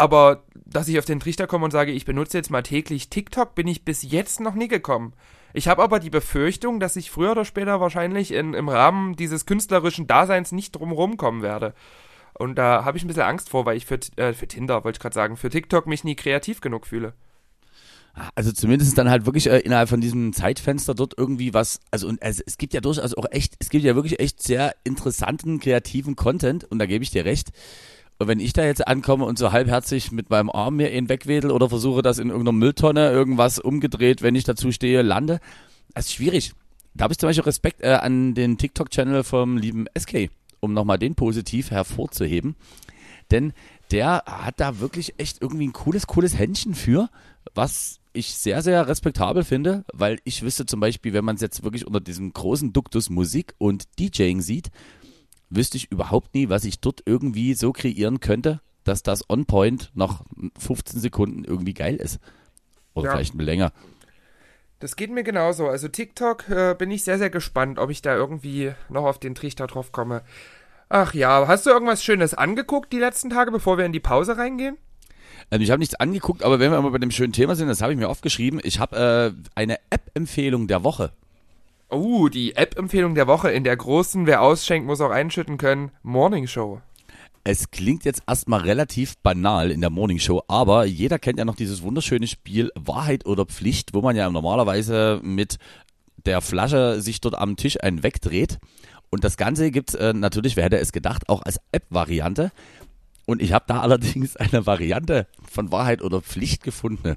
Aber dass ich auf den Trichter komme und sage, ich benutze jetzt mal täglich TikTok, bin ich bis jetzt noch nie gekommen. Ich habe aber die Befürchtung, dass ich früher oder später wahrscheinlich in, im Rahmen dieses künstlerischen Daseins nicht drumherum kommen werde. Und da habe ich ein bisschen Angst vor, weil ich für, äh, für Tinder, wollte ich gerade sagen, für TikTok mich nie kreativ genug fühle. Also zumindest dann halt wirklich äh, innerhalb von diesem Zeitfenster dort irgendwie was, also und also es gibt ja durchaus auch echt, es gibt ja wirklich echt sehr interessanten, kreativen Content und da gebe ich dir recht. Und wenn ich da jetzt ankomme und so halbherzig mit meinem Arm mir ihn wegwedel oder versuche, das in irgendeiner Mülltonne irgendwas umgedreht, wenn ich dazu stehe, lande, das ist schwierig. Da habe ich zum Beispiel Respekt äh, an den TikTok-Channel vom lieben SK, um nochmal den positiv hervorzuheben. Denn der hat da wirklich echt irgendwie ein cooles, cooles Händchen für, was ich sehr, sehr respektabel finde, weil ich wüsste zum Beispiel, wenn man es jetzt wirklich unter diesem großen Duktus Musik und DJing sieht, wüsste ich überhaupt nie, was ich dort irgendwie so kreieren könnte, dass das On-Point nach 15 Sekunden irgendwie geil ist. Oder ja. vielleicht länger. Das geht mir genauso. Also TikTok äh, bin ich sehr, sehr gespannt, ob ich da irgendwie noch auf den Trichter drauf komme. Ach ja, hast du irgendwas Schönes angeguckt die letzten Tage, bevor wir in die Pause reingehen? Also ich habe nichts angeguckt, aber wenn wir mal bei dem schönen Thema sind, das habe ich mir aufgeschrieben. Ich habe äh, eine App-Empfehlung der Woche. Oh, die App-Empfehlung der Woche in der großen, wer ausschenkt, muss auch einschütten können, Morning Show. Es klingt jetzt erstmal relativ banal in der Morning Show, aber jeder kennt ja noch dieses wunderschöne Spiel Wahrheit oder Pflicht, wo man ja normalerweise mit der Flasche sich dort am Tisch einen wegdreht. Und das Ganze gibt äh, natürlich, wer hätte es gedacht, auch als App-Variante. Und ich habe da allerdings eine Variante von Wahrheit oder Pflicht gefunden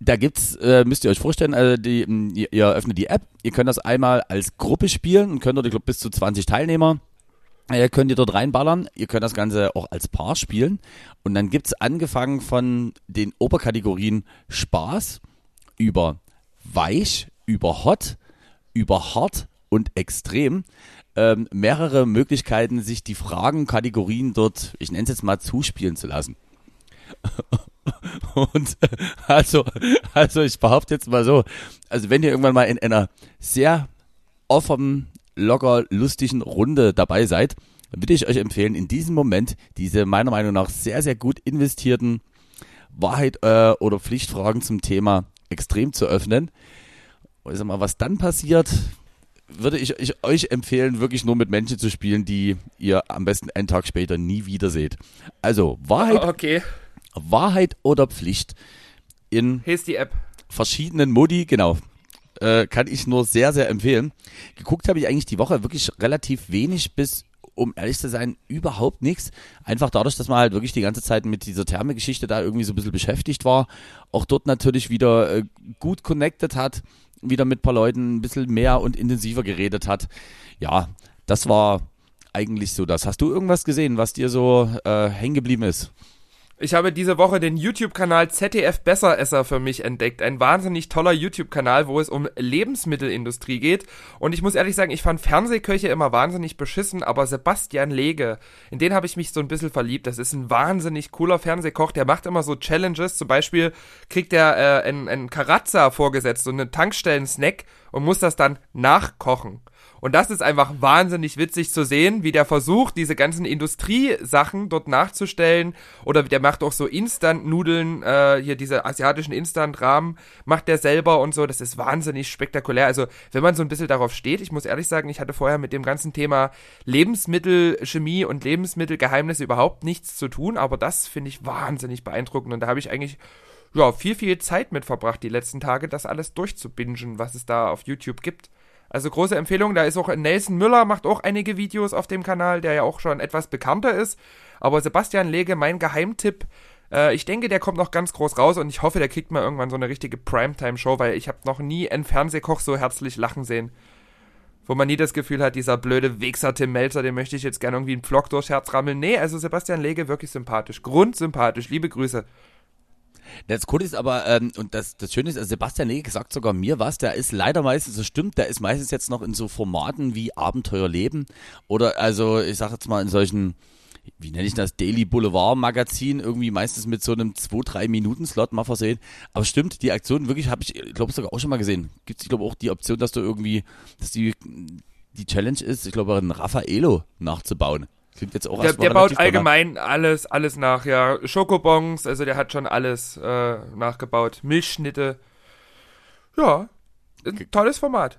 da gibt's, äh, müsst ihr euch vorstellen, also die, ihr, ihr öffnet die App, ihr könnt das einmal als Gruppe spielen und könnt dort, ich glaube, bis zu 20 Teilnehmer äh, könnt ihr dort reinballern. Ihr könnt das Ganze auch als Paar spielen. Und dann gibt's angefangen von den Oberkategorien Spaß über weich, über hot, über hart und extrem ähm, mehrere Möglichkeiten, sich die Fragenkategorien dort, ich nenne es jetzt mal, zuspielen zu lassen. Und also, also ich behaupte jetzt mal so, also wenn ihr irgendwann mal in einer sehr offenen locker lustigen Runde dabei seid, würde ich euch empfehlen, in diesem Moment diese meiner Meinung nach sehr, sehr gut investierten Wahrheit äh, oder Pflichtfragen zum Thema extrem zu öffnen. Sag mal, was dann passiert, würde ich, ich euch empfehlen, wirklich nur mit Menschen zu spielen, die ihr am besten einen Tag später nie wieder seht. Also Wahrheit, Okay. Wahrheit oder Pflicht in Hier ist die App. verschiedenen Modi, genau. Äh, kann ich nur sehr, sehr empfehlen. Geguckt habe ich eigentlich die Woche wirklich relativ wenig bis, um ehrlich zu sein, überhaupt nichts. Einfach dadurch, dass man halt wirklich die ganze Zeit mit dieser Thermegeschichte da irgendwie so ein bisschen beschäftigt war. Auch dort natürlich wieder äh, gut connected hat, wieder mit ein paar Leuten ein bisschen mehr und intensiver geredet hat. Ja, das war eigentlich so das. Hast du irgendwas gesehen, was dir so äh, hängen geblieben ist? Ich habe diese Woche den YouTube-Kanal ZDF Besseresser für mich entdeckt. Ein wahnsinnig toller YouTube-Kanal, wo es um Lebensmittelindustrie geht. Und ich muss ehrlich sagen, ich fand Fernsehköche immer wahnsinnig beschissen, aber Sebastian Lege, in den habe ich mich so ein bisschen verliebt. Das ist ein wahnsinnig cooler Fernsehkoch, der macht immer so Challenges. Zum Beispiel kriegt er äh, einen, einen Karazza vorgesetzt, so einen Tankstellen-Snack und muss das dann nachkochen. Und das ist einfach wahnsinnig witzig zu sehen, wie der versucht, diese ganzen Industriesachen dort nachzustellen. Oder der macht auch so Instant-Nudeln, äh, hier diese asiatischen Instant-Rahmen, macht der selber und so. Das ist wahnsinnig spektakulär. Also, wenn man so ein bisschen darauf steht, ich muss ehrlich sagen, ich hatte vorher mit dem ganzen Thema Lebensmittelchemie und Lebensmittelgeheimnisse überhaupt nichts zu tun. Aber das finde ich wahnsinnig beeindruckend. Und da habe ich eigentlich ja, viel, viel Zeit mit verbracht die letzten Tage, das alles durchzubingen, was es da auf YouTube gibt. Also große Empfehlung, da ist auch Nelson Müller, macht auch einige Videos auf dem Kanal, der ja auch schon etwas bekannter ist. Aber Sebastian Lege, mein Geheimtipp, äh, ich denke, der kommt noch ganz groß raus und ich hoffe, der kriegt mal irgendwann so eine richtige Primetime-Show, weil ich habe noch nie einen Fernsehkoch so herzlich lachen sehen. Wo man nie das Gefühl hat, dieser blöde Wichser Tim Melzer, den möchte ich jetzt gerne irgendwie einen Vlog durchs Herz rammeln. Nee, also Sebastian Lege wirklich sympathisch. Grundsympathisch. Liebe Grüße. Das Coole ist aber, ähm, und das, das Schöne ist, also Sebastian Lege sagt sogar mir was, der ist leider meistens, das stimmt, der ist meistens jetzt noch in so Formaten wie Abenteuerleben oder also ich sag jetzt mal in solchen, wie nenne ich das, Daily Boulevard Magazin, irgendwie meistens mit so einem 2-3 Minuten Slot mal versehen. Aber stimmt, die Aktion wirklich habe ich, glaube sogar auch schon mal gesehen. Gibt es, ich glaube auch die Option, dass du irgendwie, dass die, die Challenge ist, ich glaube, einen Raffaello nachzubauen. Klingt jetzt auch Der, der baut allgemein alles, alles nach, ja. Schokobons, also der hat schon alles äh, nachgebaut. Milchschnitte. Ja, ein tolles Format.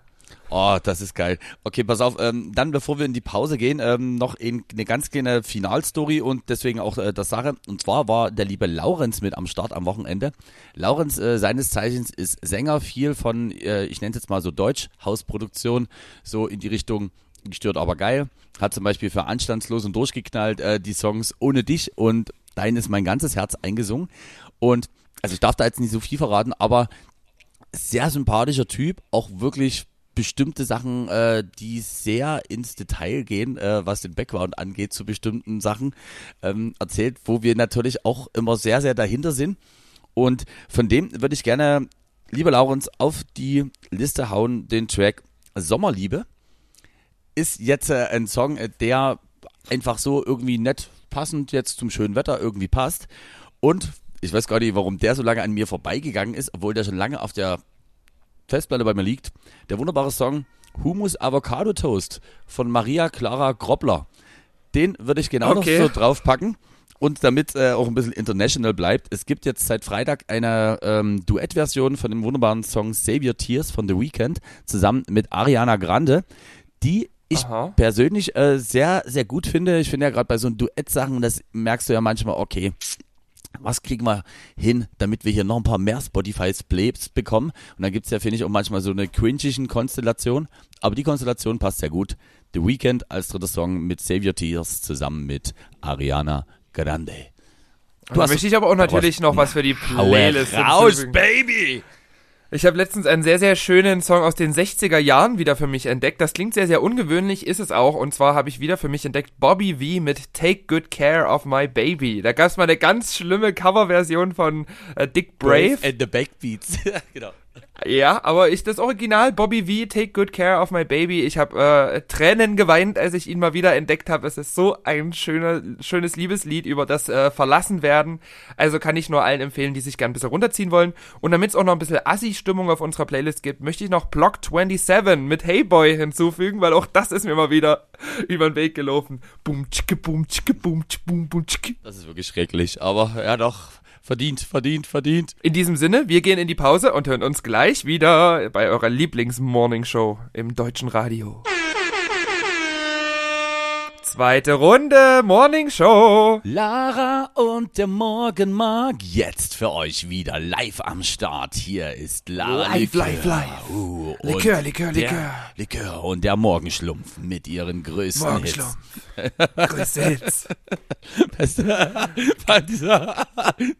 Oh, das ist geil. Okay, pass auf, ähm, dann bevor wir in die Pause gehen, ähm, noch in, eine ganz kleine Finalstory und deswegen auch äh, das Sache. Und zwar war der liebe Laurenz mit am Start am Wochenende. Laurenz äh, seines Zeichens ist Sänger, viel von, äh, ich nenne es jetzt mal so Deutsch, Hausproduktion, so in die Richtung gestört, aber geil. Hat zum Beispiel für Anstandslos und durchgeknallt äh, die Songs Ohne dich und Dein ist mein ganzes Herz eingesungen. Und also ich darf da jetzt nicht so viel verraten, aber sehr sympathischer Typ, auch wirklich bestimmte Sachen, äh, die sehr ins Detail gehen, äh, was den Background angeht zu bestimmten Sachen, ähm, erzählt, wo wir natürlich auch immer sehr, sehr dahinter sind. Und von dem würde ich gerne, lieber Laurens, auf die Liste hauen, den Track Sommerliebe. Ist jetzt äh, ein Song, äh, der einfach so irgendwie nett passend jetzt zum schönen Wetter irgendwie passt. Und ich weiß gar nicht, warum der so lange an mir vorbeigegangen ist, obwohl der schon lange auf der Festplatte bei mir liegt. Der wunderbare Song Humus Avocado Toast von Maria Clara Groppler. Den würde ich genau Okay. noch so draufpacken. Und damit äh, auch ein bisschen international bleibt, es gibt jetzt seit Freitag eine ähm, Duettversion von dem wunderbaren Song Save Your Tears von The Weeknd zusammen mit Ariana Grande, die ich Aha. persönlich äh, sehr, sehr gut finde. Ich finde ja gerade bei so Duettsachen, das merkst du ja manchmal, okay, was kriegen wir hin, damit wir hier noch ein paar mehr Spotify-Plays bekommen. Und dann gibt's ja, finde ich, auch manchmal so eine cringigen Konstellation. Aber die Konstellation passt sehr gut. The Weeknd als dritter Song mit Save Your Tears zusammen mit Ariana Grande. Da möchte ich aber auch natürlich noch was für die Playlist raus. Baby! Ich habe letztens einen sehr, sehr schönen Song aus den 60er Jahren wieder für mich entdeckt. Das klingt sehr, sehr ungewöhnlich, ist es auch. Und zwar habe ich wieder für mich entdeckt Bobby V mit Take Good Care of My Baby. Da gab es mal eine ganz schlimme Coverversion von äh, Dick Brave. and the Backbeats. genau. Ja, aber ich das Original Bobby V Take Good Care of My Baby. Ich habe äh, Tränen geweint, als ich ihn mal wieder entdeckt habe. Es ist so ein schöner, schönes Liebeslied über das äh, Verlassenwerden. Also kann ich nur allen empfehlen, die sich gern ein bisschen runterziehen wollen. Und damit es auch noch ein bisschen Assi-Stimmung auf unserer Playlist gibt, möchte ich noch Block 27 mit Hey Boy hinzufügen, weil auch das ist mir mal wieder über den Weg gelaufen. Boom, tschicke, boom, tschicke, boom, tschicke, boom, boom, tschicke. Das ist wirklich schrecklich, aber ja doch, verdient, verdient, verdient. In diesem Sinne, wir gehen in die Pause und hören uns gleich wieder bei eurer Lieblings-Morning-Show im deutschen Radio. Zweite Runde, Morning Show. Lara und der Morgenmag jetzt für euch wieder live am Start. Hier ist Lara Live, Likör. live, live. Uh, und Likör, Likör, der Likör. Likör und der Morgenschlumpf mit ihren größten Morgenschlumpf. Hits. Hits. dieser,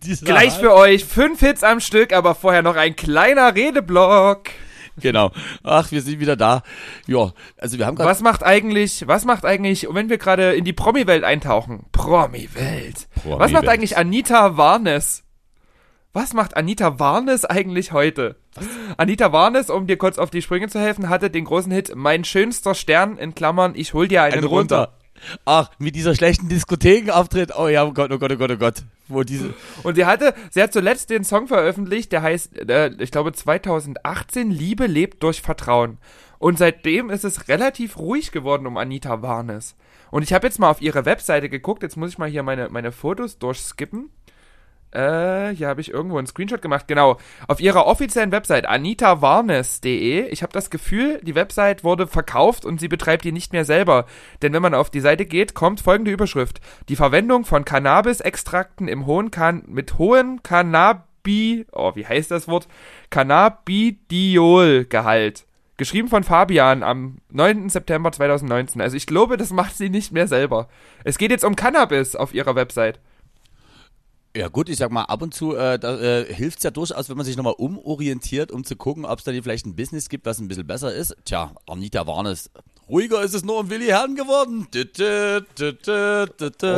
dieser Gleich für euch fünf Hits am Stück, aber vorher noch ein kleiner Redeblock. Genau. Ach, wir sind wieder da. Ja, also wir haben gerade Was macht eigentlich, was macht eigentlich, wenn wir gerade in die Promi-Welt eintauchen? Promi-Welt. Promi-Welt. Was macht eigentlich Anita Warnes? Was macht Anita Warnes eigentlich heute? Anita Warnes, um dir kurz auf die Sprünge zu helfen, hatte den großen Hit Mein schönster Stern in Klammern, ich hol dir einen, einen runter. runter. Ach, mit dieser schlechten Diskothekenauftritt. Oh ja, oh Gott, oh Gott, oh Gott, oh Gott. Wo diese Und sie hatte, sie hat zuletzt den Song veröffentlicht, der heißt, äh, ich glaube 2018, Liebe lebt durch Vertrauen. Und seitdem ist es relativ ruhig geworden um Anita Warnes. Und ich habe jetzt mal auf ihre Webseite geguckt, jetzt muss ich mal hier meine, meine Fotos durchskippen. Äh, hier habe ich irgendwo einen Screenshot gemacht, genau. Auf ihrer offiziellen Website anitawarnes.de. Ich habe das Gefühl, die Website wurde verkauft und sie betreibt die nicht mehr selber. Denn wenn man auf die Seite geht, kommt folgende Überschrift. Die Verwendung von Cannabis-Extrakten im hohen kan mit hohen Cannabi, oh, wie heißt das Wort? Cannabidiol-Gehalt. Geschrieben von Fabian am 9. September 2019. Also ich glaube, das macht sie nicht mehr selber. Es geht jetzt um Cannabis auf ihrer Website. Ja gut, ich sag mal, ab und zu äh, da, äh, hilft es ja durchaus, wenn man sich nochmal umorientiert, um zu gucken, ob es da vielleicht ein Business gibt, was ein bisschen besser ist. Tja, Anita Warnes, ruhiger ist es nur um Willi Herrn geworden.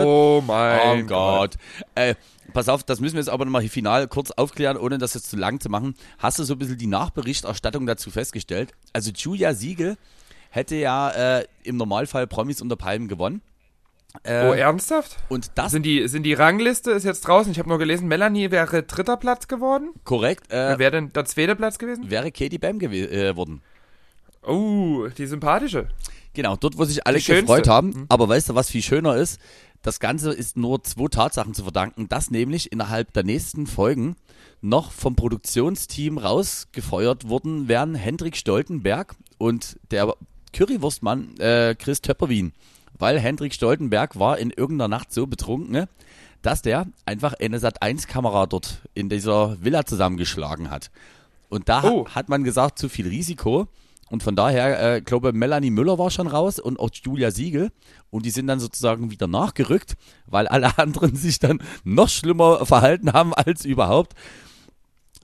Oh mein Oh Gott. Äh, pass auf, das müssen wir jetzt aber nochmal final kurz aufklären, ohne das jetzt zu lang zu machen. Hast du so ein bisschen die Nachberichterstattung dazu festgestellt? Also Julia Siegel hätte ja äh, im Normalfall Promis unter Palmen gewonnen. Äh, Oh, ernsthaft? und das Sind die, sind die Rangliste ist jetzt draußen? Ich habe nur gelesen, Melanie wäre dritter Platz geworden. korrekt äh, Wer wäre denn der zweite Platz gewesen? wäre Katie Bam geworden. Oh, die sympathische. Genau, dort, wo sich alle gefreut haben. Aber weißt du, was viel schöner ist? Das Ganze ist nur zwei Tatsachen zu verdanken, dass nämlich innerhalb der nächsten Folgen noch vom Produktionsteam rausgefeuert worden wären Hendrik Stoltenberg und der Currywurstmann äh, Chris Töpperwien. Weil Hendrik Stoltenberg war in irgendeiner Nacht so betrunken, ne, dass der einfach eine Sat1-Kamera dort in dieser Villa zusammengeschlagen hat. Und da Oh. hat man gesagt, zu viel Risiko. Und von daher, äh, glaube Melanie Müller war schon raus und auch Julia Siegel. Und die sind dann sozusagen wieder nachgerückt, weil alle anderen sich dann noch schlimmer verhalten haben als überhaupt.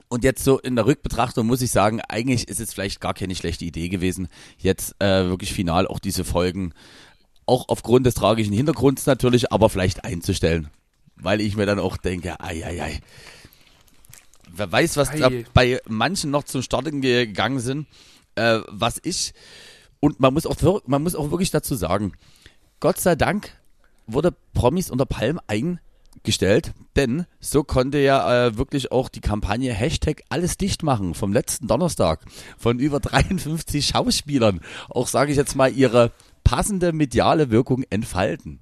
Und jetzt so in der Rückbetrachtung muss ich sagen, eigentlich ist es vielleicht gar keine schlechte Idee gewesen, jetzt äh, wirklich final auch diese Folgen, auch aufgrund des tragischen Hintergrunds natürlich, aber vielleicht einzustellen. Weil ich mir dann auch denke, ei, ei, ei. Wer weiß, was da Ei. bei manchen noch zum Starten gegangen sind, äh, was ich, und man muss, auch, man muss auch wirklich dazu sagen, Gott sei Dank wurde Promis unter Palm eingestellt, denn so konnte ja äh, wirklich auch die Kampagne Hashtag alles dicht machen vom letzten Donnerstag von über 53 Schauspielern auch, sage ich jetzt mal, ihre passende mediale Wirkung entfalten.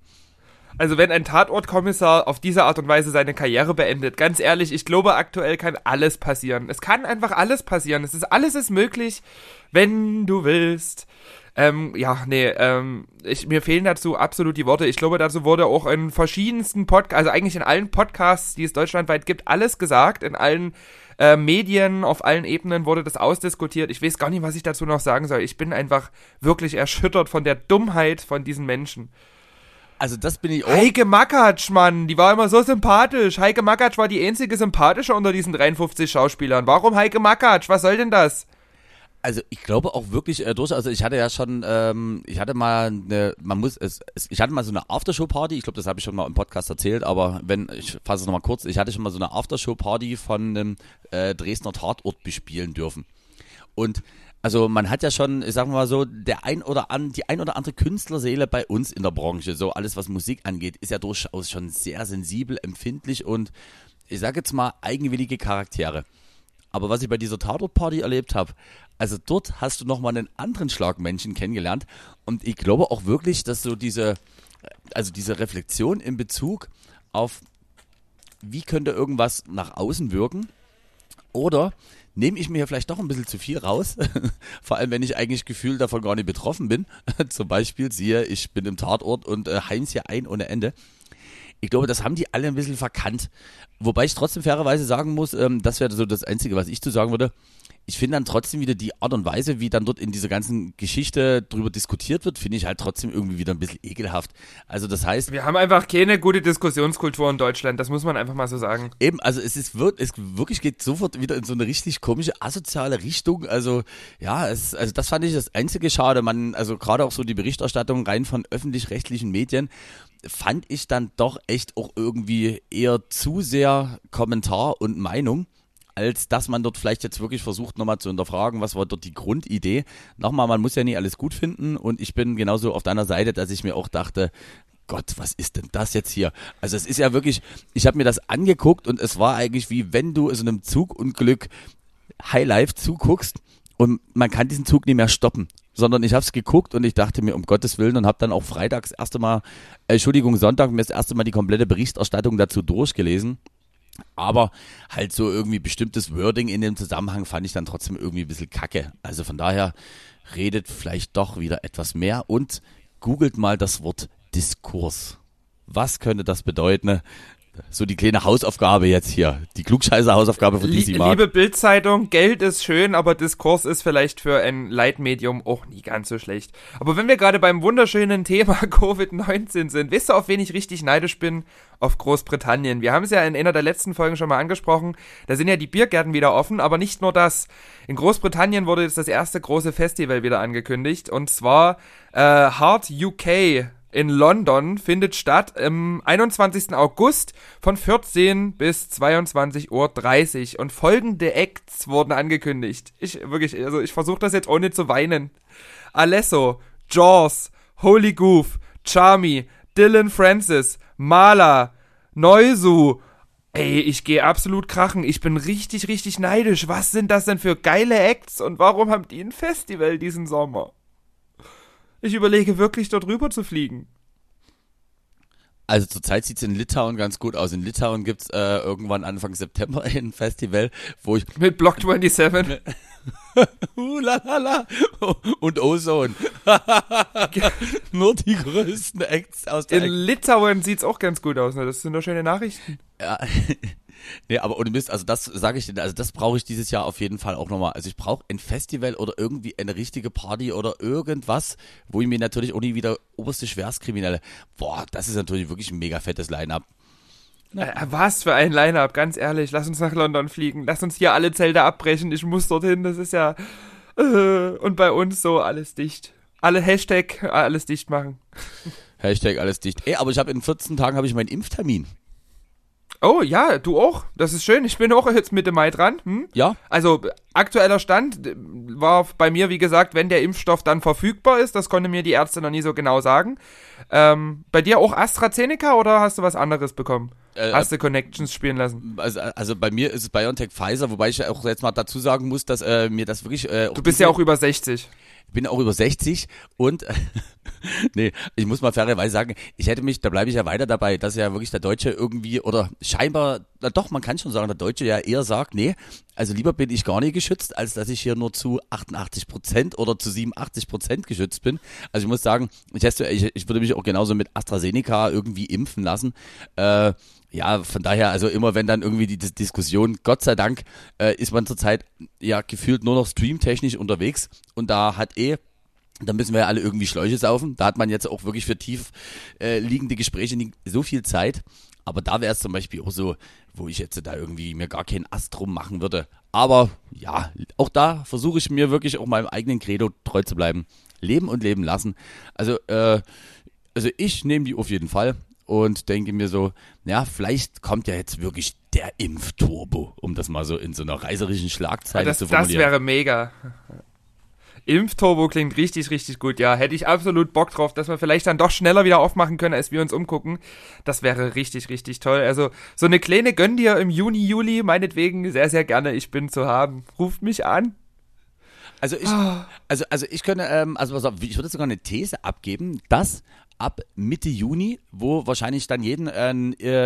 Also wenn ein Tatortkommissar auf diese Art und Weise seine Karriere beendet, ganz ehrlich, ich glaube aktuell kann alles passieren. Es kann einfach alles passieren. Es ist alles ist möglich, wenn du willst. Ähm, ja, nee, ähm, ich, mir fehlen dazu absolut die Worte. Ich glaube, dazu wurde auch in verschiedensten Podcasts, also eigentlich in allen Podcasts, die es deutschlandweit gibt, alles gesagt. In allen äh, Medien, auf allen Ebenen wurde das ausdiskutiert. Ich weiß gar nicht, was ich dazu noch sagen soll. Ich bin einfach wirklich erschüttert von der Dummheit von diesen Menschen. Also das bin ich auch. Heike Makatsch, Mann, die war immer so sympathisch. Heike Makatsch war die einzige sympathische unter diesen 53 Schauspielern. Warum Heike Makatsch? Was soll denn das? Also ich glaube auch wirklich äh, durch, also ich hatte ja schon, ähm, ich hatte mal eine, man muss, es, es, ich hatte mal so eine Aftershow-Party, ich glaube, das habe ich schon mal im Podcast erzählt, aber wenn, ich fasse es nochmal kurz, ich hatte schon mal so eine Aftershow-Party von einem äh, Dresdner Tatort bespielen dürfen. Und also man hat ja schon, ich sag mal so, der ein oder an, die ein oder andere Künstlerseele bei uns in der Branche, so alles was Musik angeht, ist ja durchaus schon sehr sensibel, empfindlich und ich sage jetzt mal eigenwillige Charaktere. Aber was ich bei dieser Tatort-Party erlebt habe, also dort hast du nochmal einen anderen Schlag Menschen kennengelernt. Und ich glaube auch wirklich, dass so diese, also diese Reflexion in Bezug auf, wie könnte irgendwas nach außen wirken? Oder nehme ich mir hier vielleicht doch ein bisschen zu viel raus? Vor allem, wenn ich eigentlich gefühlt davon gar nicht betroffen bin. Zum Beispiel, siehe, ich bin im Tatort und äh, heim's hier ein ohne Ende. Ich glaube, das haben die alle ein bisschen verkannt. Wobei ich trotzdem fairerweise sagen muss, ähm, das wäre so das Einzige, was ich zu sagen würde ich finde dann trotzdem wieder die Art und Weise, wie dann dort in dieser ganzen Geschichte drüber diskutiert wird, finde ich halt trotzdem irgendwie wieder ein bisschen ekelhaft. Also das heißt. Wir haben einfach keine gute Diskussionskultur in Deutschland, das muss man einfach mal so sagen. Eben, also es ist wird, es wirklich geht sofort wieder in so eine richtig komische, asoziale Richtung. Also, ja, es, also das fand ich das einzige Schade. Man, also gerade auch so die Berichterstattung rein von öffentlich-rechtlichen Medien, fand ich dann doch echt auch irgendwie eher zu sehr Kommentar und Meinung als dass man dort vielleicht jetzt wirklich versucht, nochmal zu hinterfragen, was war dort die Grundidee. Nochmal, man muss ja nicht alles gut finden und ich bin genauso auf deiner Seite, dass ich mir auch dachte, Gott, was ist denn das jetzt hier? Also es ist ja wirklich, ich habe mir das angeguckt und es war eigentlich wie wenn du so einem Zugunglück Highlife zuguckst und man kann diesen Zug nicht mehr stoppen, sondern ich habe es geguckt und ich dachte mir um Gottes Willen und habe dann auch freitags erste Mal, äh, Entschuldigung, Sonntag mir das erste Mal die komplette Berichterstattung dazu durchgelesen aber halt so irgendwie bestimmtes Wording in dem Zusammenhang fand ich dann trotzdem irgendwie ein bisschen kacke. Also von daher redet vielleicht doch wieder etwas mehr und googelt mal das Wort Diskurs. Was könnte das bedeuten? So die kleine Hausaufgabe jetzt hier. Die klugscheiße Hausaufgabe für die Mark. Liebe Bildzeitung, Geld ist schön, aber Diskurs ist vielleicht für ein Leitmedium auch nie ganz so schlecht. Aber wenn wir gerade beim wunderschönen Thema Covid-19 sind, wisst ihr, auf wen ich richtig neidisch bin? Auf Großbritannien. Wir haben es ja in einer der letzten Folgen schon mal angesprochen. Da sind ja die Biergärten wieder offen, aber nicht nur das. In Großbritannien wurde jetzt das erste große Festival wieder angekündigt und zwar äh, Hard UK in London findet statt am 21. August von 14 bis 22.30 Uhr und folgende Acts wurden angekündigt. Ich wirklich, also ich versuche das jetzt ohne zu weinen. Alesso, Jaws, Holy Goof, Charmy, Dylan Francis, Mala, Neusu, Ey, ich gehe absolut krachen. Ich bin richtig, richtig neidisch. Was sind das denn für geile Acts und warum haben die ein Festival diesen Sommer? Ich überlege wirklich, dort rüber zu fliegen. Also zurzeit sieht es in Litauen ganz gut aus. In Litauen gibt es äh, irgendwann Anfang September ein Festival, wo ich. Mit Block 27. uh, la, la, la. Und Ozone. Nur die größten Acts aus der In Litauen sieht es auch ganz gut aus, ne? Das sind doch schöne Nachrichten. Ja. Nee, aber ohne Mist, also das sage ich dir, also das brauche ich dieses Jahr auf jeden Fall auch nochmal. Also ich brauche ein Festival oder irgendwie eine richtige Party oder irgendwas, wo ich mir natürlich auch nie wieder oberste Schwerstkriminelle. Boah, das ist natürlich wirklich ein mega fettes Line-Up. Äh, was für ein Line-Up, ganz ehrlich. Lass uns nach London fliegen. Lass uns hier alle Zelte abbrechen. Ich muss dorthin. Das ist ja. Äh, und bei uns so alles dicht. Alle Hashtag alles dicht machen. Hashtag alles dicht. Ey, aber ich habe in 14 Tagen habe ich meinen Impftermin. Oh ja, du auch. Das ist schön. Ich bin auch jetzt Mitte Mai dran. Hm? Ja. Also aktueller Stand war bei mir, wie gesagt, wenn der Impfstoff dann verfügbar ist. Das konnte mir die Ärzte noch nie so genau sagen. Ähm, bei dir auch AstraZeneca oder hast du was anderes bekommen? Äh, hast du Connections spielen lassen? Also, also bei mir ist es BioNTech Pfizer, wobei ich auch jetzt mal dazu sagen muss, dass äh, mir das wirklich. Äh, du bist ja auch über 60 bin auch über 60 und nee, ich muss mal fairerweise sagen, ich hätte mich, da bleibe ich ja weiter dabei, dass ja wirklich der Deutsche irgendwie oder scheinbar, na doch, man kann schon sagen, der Deutsche ja eher sagt, nee, also lieber bin ich gar nicht geschützt, als dass ich hier nur zu 88 Prozent oder zu 87 Prozent geschützt bin. Also ich muss sagen, ich, hätte, ich, ich würde mich auch genauso mit AstraZeneca irgendwie impfen lassen. Äh, ja, von daher, also immer wenn dann irgendwie die Diskussion, Gott sei Dank, äh, ist man zurzeit ja gefühlt nur noch streamtechnisch unterwegs und da hat eh da müssen wir ja alle irgendwie Schläuche saufen. Da hat man jetzt auch wirklich für tief äh, liegende Gespräche nicht so viel Zeit. Aber da wäre es zum Beispiel auch so, wo ich jetzt da irgendwie mir gar keinen Ast drum machen würde. Aber ja, auch da versuche ich mir wirklich auch meinem eigenen Credo treu zu bleiben. Leben und leben lassen. Also, äh, also ich nehme die auf jeden Fall und denke mir so, ja, vielleicht kommt ja jetzt wirklich der Impfturbo, um das mal so in so einer reiserischen Schlagzeile das, zu das formulieren. wäre mega. Impfturbo klingt richtig, richtig gut. Ja, hätte ich absolut Bock drauf, dass wir vielleicht dann doch schneller wieder aufmachen können, als wir uns umgucken. Das wäre richtig, richtig toll. Also so eine kleine Gönn dir im Juni, Juli, meinetwegen sehr, sehr gerne. Ich bin zu haben. Ruft mich an. Also ich, also, also ich könnte, ähm, also auf, ich würde sogar eine These abgeben, dass ab Mitte Juni, wo wahrscheinlich dann jeden äh,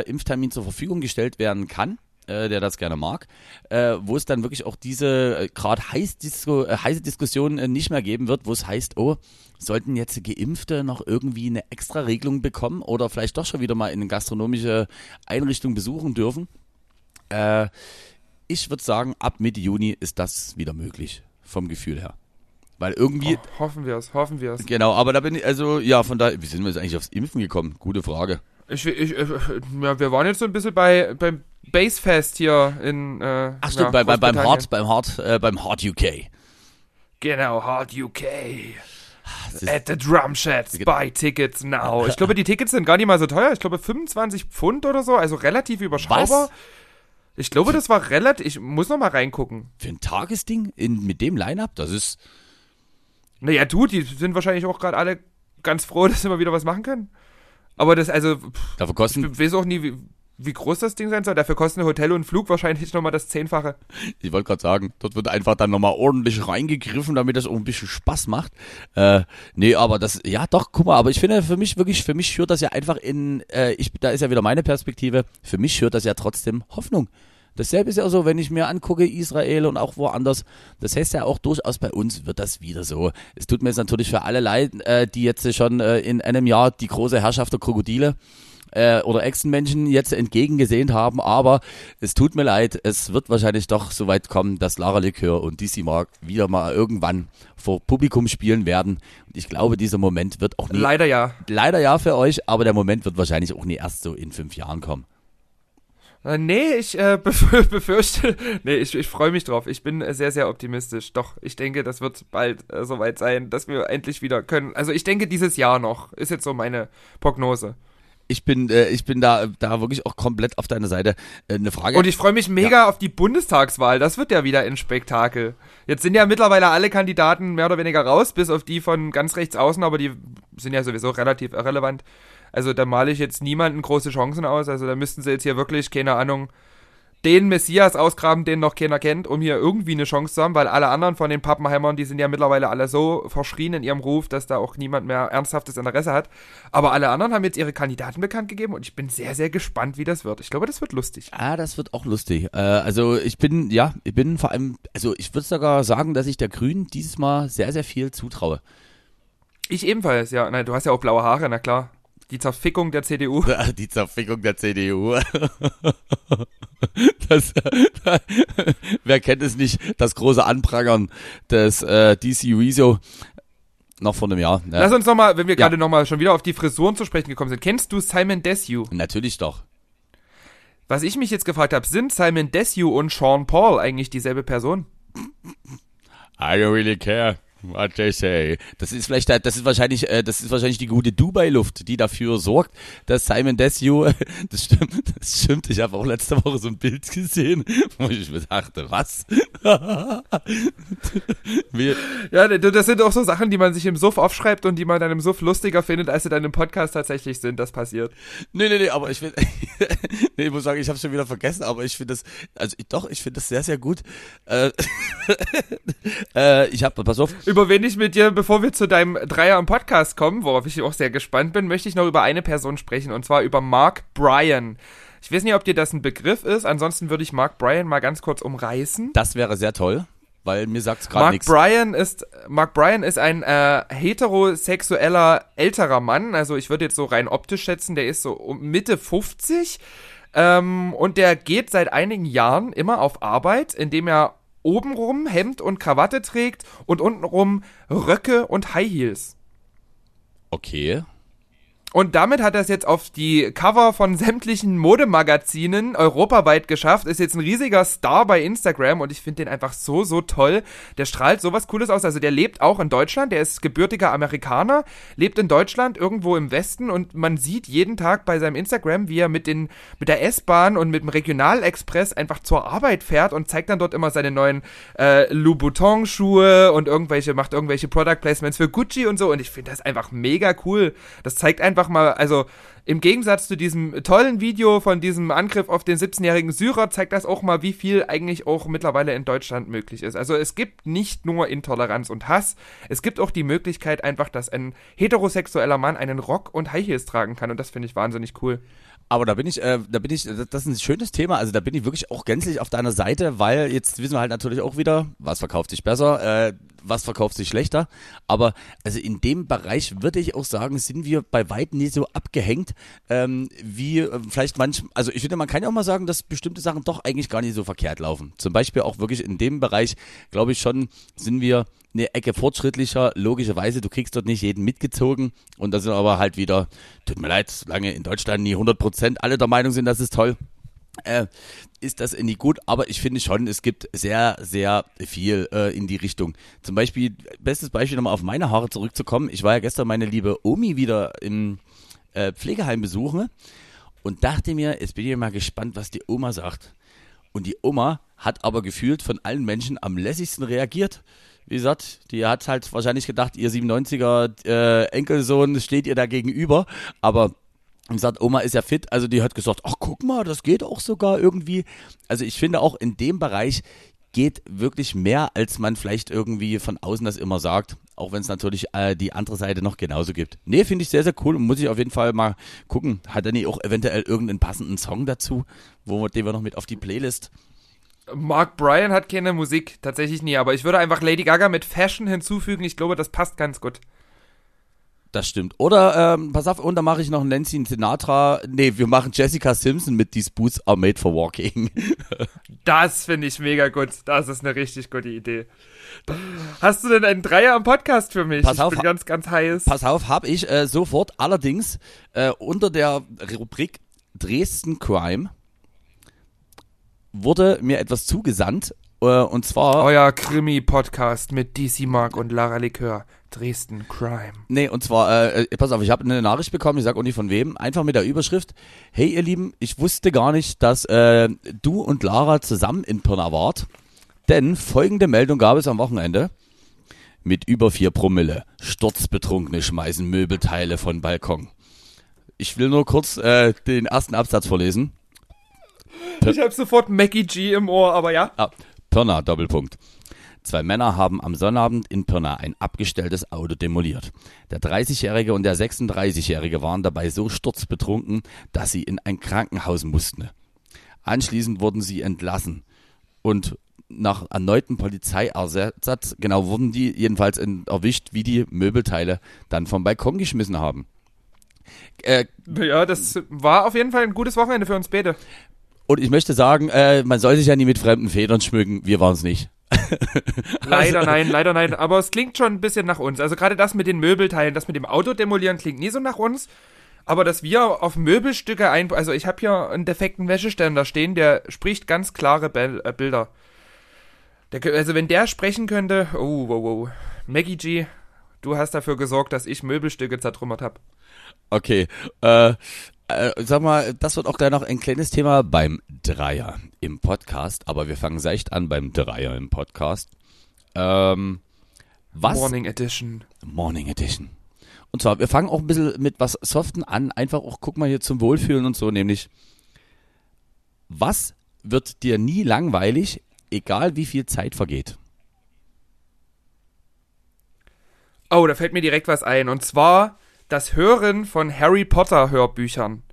äh, Impftermin zur Verfügung gestellt werden kann, äh, der das gerne mag, äh, wo es dann wirklich auch diese äh, gerade heiß Disco, äh, heiße Diskussion äh, nicht mehr geben wird, wo es heißt, oh, sollten jetzt Geimpfte noch irgendwie eine extra Regelung bekommen oder vielleicht doch schon wieder mal in eine gastronomische Einrichtung besuchen dürfen. Ich würde sagen, ab Mitte Juni ist das wieder möglich, vom Gefühl her. Weil irgendwie, Oh, hoffen wir es, hoffen wir es. genau, aber da bin ich, also, ja, von daher, wie sind wir jetzt eigentlich aufs Impfen gekommen? Gute Frage. Ich, ich, ja, wir waren jetzt so ein bisschen bei beim Basefest hier in äh, Ach stimmt, ja, bei, bei, beim. Hard, beim Hard, äh, beim Hard UK. Genau, Hard UK. Ist- At the Drum Sheds, buy tickets now. Ich glaube, die Tickets sind gar nicht mal so teuer. Ich glaube, 25 Pfund oder so, also relativ überschaubar. Was? Ich glaube, das war relativ. Ich muss noch mal reingucken. Für ein Tagesding in, mit dem Line-Up, das ist, Naja, du, die sind wahrscheinlich auch gerade alle ganz froh, dass sie mal wieder was machen können. Aber das, also, pff, dafür ich kosten, weiß auch nie, wie, wie groß das Ding sein soll. Dafür kosten Hotel und Flug wahrscheinlich nochmal das Zehnfache. ich wollte gerade sagen, dort wird einfach dann nochmal ordentlich reingegriffen, damit das auch ein bisschen Spaß macht. Äh, nee, aber das, ja doch, guck mal, aber ich finde für mich wirklich, für mich schürt das ja einfach in, äh, ich, da ist ja wieder meine Perspektive, für mich schürt das ja trotzdem Hoffnung. Dasselbe ist ja so, wenn ich mir angucke, Israel und auch woanders, das heißt ja auch durchaus bei uns wird das wieder so. Es tut mir jetzt natürlich für alle leid, äh, die jetzt schon äh, in einem Jahr die große Herrschaft der Krokodile äh, oder Echsenmenschen jetzt entgegengesehnt haben, aber es tut mir leid, es wird wahrscheinlich doch so weit kommen, dass Lara Likör und DC Mark wieder mal irgendwann vor Publikum spielen werden. Und ich glaube, dieser Moment wird auch nie, Leider ja. leider ja für euch, aber der Moment wird wahrscheinlich auch nie erst so in fünf Jahren kommen. Äh, nee, ich äh, bef- befürchte, nee, ich, ich freue mich drauf. Ich bin äh, sehr, sehr optimistisch. Doch, ich denke, das wird bald äh, soweit sein, dass wir endlich wieder können. Also ich denke, dieses Jahr noch ist jetzt so meine Prognose. Ich bin, äh, ich bin da, da wirklich auch komplett auf deiner Seite. Äh, eine Frage. Und ich freue mich mega auf die Bundestagswahl. Das wird ja wieder ein Spektakel. Jetzt sind ja mittlerweile alle Kandidaten mehr oder weniger raus, bis auf die von ganz rechts außen, aber die sind ja sowieso relativ irrelevant. Also da male ich jetzt niemanden große Chancen aus. Also da müssten sie jetzt hier wirklich, keine Ahnung, den Messias ausgraben, den noch keiner kennt, um hier irgendwie eine Chance zu haben, weil alle anderen von den Pappenheimern, die sind ja mittlerweile alle so verschrien in ihrem Ruf, dass da auch niemand mehr ernsthaftes Interesse hat. Aber alle anderen haben jetzt ihre Kandidaten bekannt gegeben und ich bin sehr, sehr gespannt, wie das wird. Ich glaube, das wird lustig. Ah, das wird auch lustig. Äh, also ich bin, ja, ich bin vor allem, also ich würde sogar sagen, dass ich der Grünen dieses Mal sehr, sehr viel zutraue. Ich ebenfalls, ja. Nein, du hast ja auch blaue Haare, na klar. Die Zerfickung der CDU. Die Zerfickung der CDU. Das, wer kennt es nicht, das große Anprangern des äh, DC Rezo noch vor einem Jahr. Ja, Lass uns nochmal, wenn wir Ja. gerade nochmal schon wieder auf die Frisuren zu sprechen gekommen sind. Kennst du Simon Desue? natürlich doch. Was ich mich jetzt gefragt habe, sind Simon Desue und Sean Paul eigentlich dieselbe Person? I don't really care what they say. Das ist vielleicht, das ist wahrscheinlich, äh, das ist wahrscheinlich die gute Dubai-Luft, die dafür sorgt, dass Simon Desue, das stimmt, das stimmt. Ich habe auch letzte Woche so ein Bild gesehen, wo ich mir dachte, was? Wir, Ja, das sind auch so Sachen, die man sich im Suff aufschreibt und die man dann im Suff lustiger findet, als sie dann im Podcast tatsächlich sind. Das passiert. Nee, nee, nee, aber ich finde, nee, ich muss sagen, ich habe schon wieder vergessen, aber ich finde das, also ich, doch, ich finde das sehr, sehr gut. Äh, äh, ich habe, pass auf, Über wen ich mit dir, bevor wir zu deinem Dreier im Podcast kommen, worauf ich auch sehr gespannt bin, möchte ich noch über eine Person sprechen, und zwar über Mark Bryan. Ich weiß nicht, ob dir das ein Begriff ist, ansonsten würde ich Mark Bryan mal ganz kurz umreißen. das wäre sehr toll, weil mir sagt's gerade Mark nichts. Bryan ist Mark Bryan ist ein äh, heterosexueller älterer Mann, also ich würde jetzt so rein optisch schätzen, der ist so um Mitte 50 ähm, und der geht seit einigen Jahren immer auf Arbeit, indem er obenrum Hemd und Krawatte trägt und untenrum Röcke und High Heels. Okay. Und damit hat er es jetzt auf die Cover von sämtlichen Modemagazinen europaweit geschafft. Ist jetzt ein riesiger Star bei Instagram und ich finde den einfach so, so toll. Der strahlt sowas Cooles aus. Also der lebt auch in Deutschland. Der ist gebürtiger Amerikaner, lebt in Deutschland irgendwo im Westen und man sieht jeden Tag bei seinem Instagram, wie er mit, den, mit der S-Bahn und mit dem Regionalexpress einfach zur Arbeit fährt und zeigt dann dort immer seine neuen äh, Louboutin-Schuhe und irgendwelche, macht irgendwelche Product Placements für Gucci und so. Und ich finde das einfach mega cool. Das zeigt einfach mal, also im Gegensatz zu diesem tollen Video von diesem Angriff auf den 17-jährigen Syrer zeigt das auch mal, wie viel eigentlich auch mittlerweile in Deutschland möglich ist. Also es gibt nicht nur Intoleranz und Hass, es gibt auch die Möglichkeit einfach, dass ein heterosexueller Mann einen Rock und High Heels tragen kann und das finde ich wahnsinnig cool. Aber da bin ich, äh, da bin ich, das ist ein schönes Thema. Also da bin ich wirklich auch gänzlich auf deiner Seite, weil jetzt wissen wir halt natürlich auch wieder, was verkauft sich besser, äh, was verkauft sich schlechter. Aber also in dem Bereich würde ich auch sagen, sind wir bei weitem nicht so abgehängt, ähm, wie äh, vielleicht manch, also ich finde, man kann ja auch mal sagen, dass bestimmte Sachen doch eigentlich gar nicht so verkehrt laufen. Zum Beispiel auch wirklich in dem Bereich, glaube ich schon, sind wir eine Ecke fortschrittlicher, logischerweise, du kriegst dort nicht jeden mitgezogen und da sind aber halt wieder, tut mir leid, solange in Deutschland nie 100% alle der Meinung sind, das ist toll, äh, ist das nie gut, aber ich finde schon, es gibt sehr, sehr viel äh, in die Richtung. Zum Beispiel, bestes Beispiel nochmal auf meine Haare zurückzukommen. Ich war ja gestern meine liebe Omi wieder im äh, Pflegeheim besuchen und dachte mir, jetzt bin ich mal gespannt, was die Oma sagt. Und die Oma hat aber gefühlt von allen Menschen am lässigsten reagiert wie gesagt, die hat halt wahrscheinlich gedacht, ihr 97er äh, Enkelsohn steht ihr da gegenüber, aber wie gesagt, Oma ist ja fit, also die hat gesagt, ach guck mal, das geht auch sogar irgendwie. Also ich finde auch in dem Bereich geht wirklich mehr, als man vielleicht irgendwie von außen das immer sagt, auch wenn es natürlich äh, die andere Seite noch genauso gibt. Nee, finde ich sehr, sehr cool und muss ich auf jeden Fall mal gucken. Hat er nicht auch eventuell irgendeinen passenden Song dazu, wo, den wir noch mit auf die Playlist Mark Bryan hat keine Musik, tatsächlich nie, aber ich würde einfach Lady Gaga mit Fashion hinzufügen. Ich glaube, das passt ganz gut. Das stimmt. Oder, ähm, pass auf, und dann mache ich noch Nancy Sinatra. Nee, wir machen Jessica Simpson mit These Boots are made for walking. das finde ich mega gut. Das ist eine richtig gute Idee. Hast du denn einen Dreier am Podcast für mich? Pass ich auf, bin ganz, ganz heiß. Pass auf, habe ich äh, sofort. Allerdings äh, unter der Rubrik Dresden Crime wurde mir etwas zugesandt. Äh, und zwar. Euer Krimi-Podcast mit DC Mark und Lara Likör. Dresden Crime. Nee, und zwar, äh, pass auf, ich habe eine Nachricht bekommen, ich sag auch nicht von wem, einfach mit der Überschrift, hey ihr Lieben, ich wusste gar nicht, dass äh, du und Lara zusammen in Pirna wart, denn folgende Meldung gab es am Wochenende. Mit über vier Promille, Sturzbetrunkene schmeißen Möbelteile von Balkon. Ich will nur kurz äh, den ersten Absatz vorlesen. Ich habe sofort Mackie G im Ohr, aber ja. Ah, Pirna, Doppelpunkt. Zwei Männer haben am Sonnabend in Pirna ein abgestelltes Auto demoliert. Der 30-Jährige und der 36-Jährige waren dabei so sturzbetrunken, dass sie in ein Krankenhaus mussten. Anschließend wurden sie entlassen und nach erneutem Polizeieinsatz, genau, wurden die jedenfalls erwischt, wie die Möbelteile dann vom Balkon geschmissen haben. Äh, ja, das war auf jeden Fall ein gutes Wochenende für uns beide. Und ich möchte sagen, äh, man soll sich ja nie mit fremden Federn schmücken. Wir waren es nicht. Leider nein, leider nein. Aber es klingt schon ein bisschen nach uns. Also gerade das mit den Möbelteilen, das mit dem Auto demolieren klingt nie so nach uns. Aber dass wir auf Möbelstücke ein... Also ich habe hier einen defekten Wäscheständer stehen, der spricht ganz klare Be äh, Bilder. Der, also wenn der sprechen könnte... Oh, wow, wow. Maggie G, du hast dafür gesorgt, dass ich Möbelstücke zertrümmert habe. Okay, äh, äh, sag mal, das wird auch gleich noch ein kleines Thema beim Dreier im Podcast, aber wir fangen seicht an beim Dreier im Podcast. Ähm, was? Morning Edition. Morning Edition. Und zwar, wir fangen auch ein bisschen mit was Soften an, einfach auch, guck mal hier zum Wohlfühlen und so, nämlich, was wird dir nie langweilig, egal wie viel Zeit vergeht? Oh, da fällt mir direkt was ein. Und zwar das Hören von Harry Potter Hörbüchern.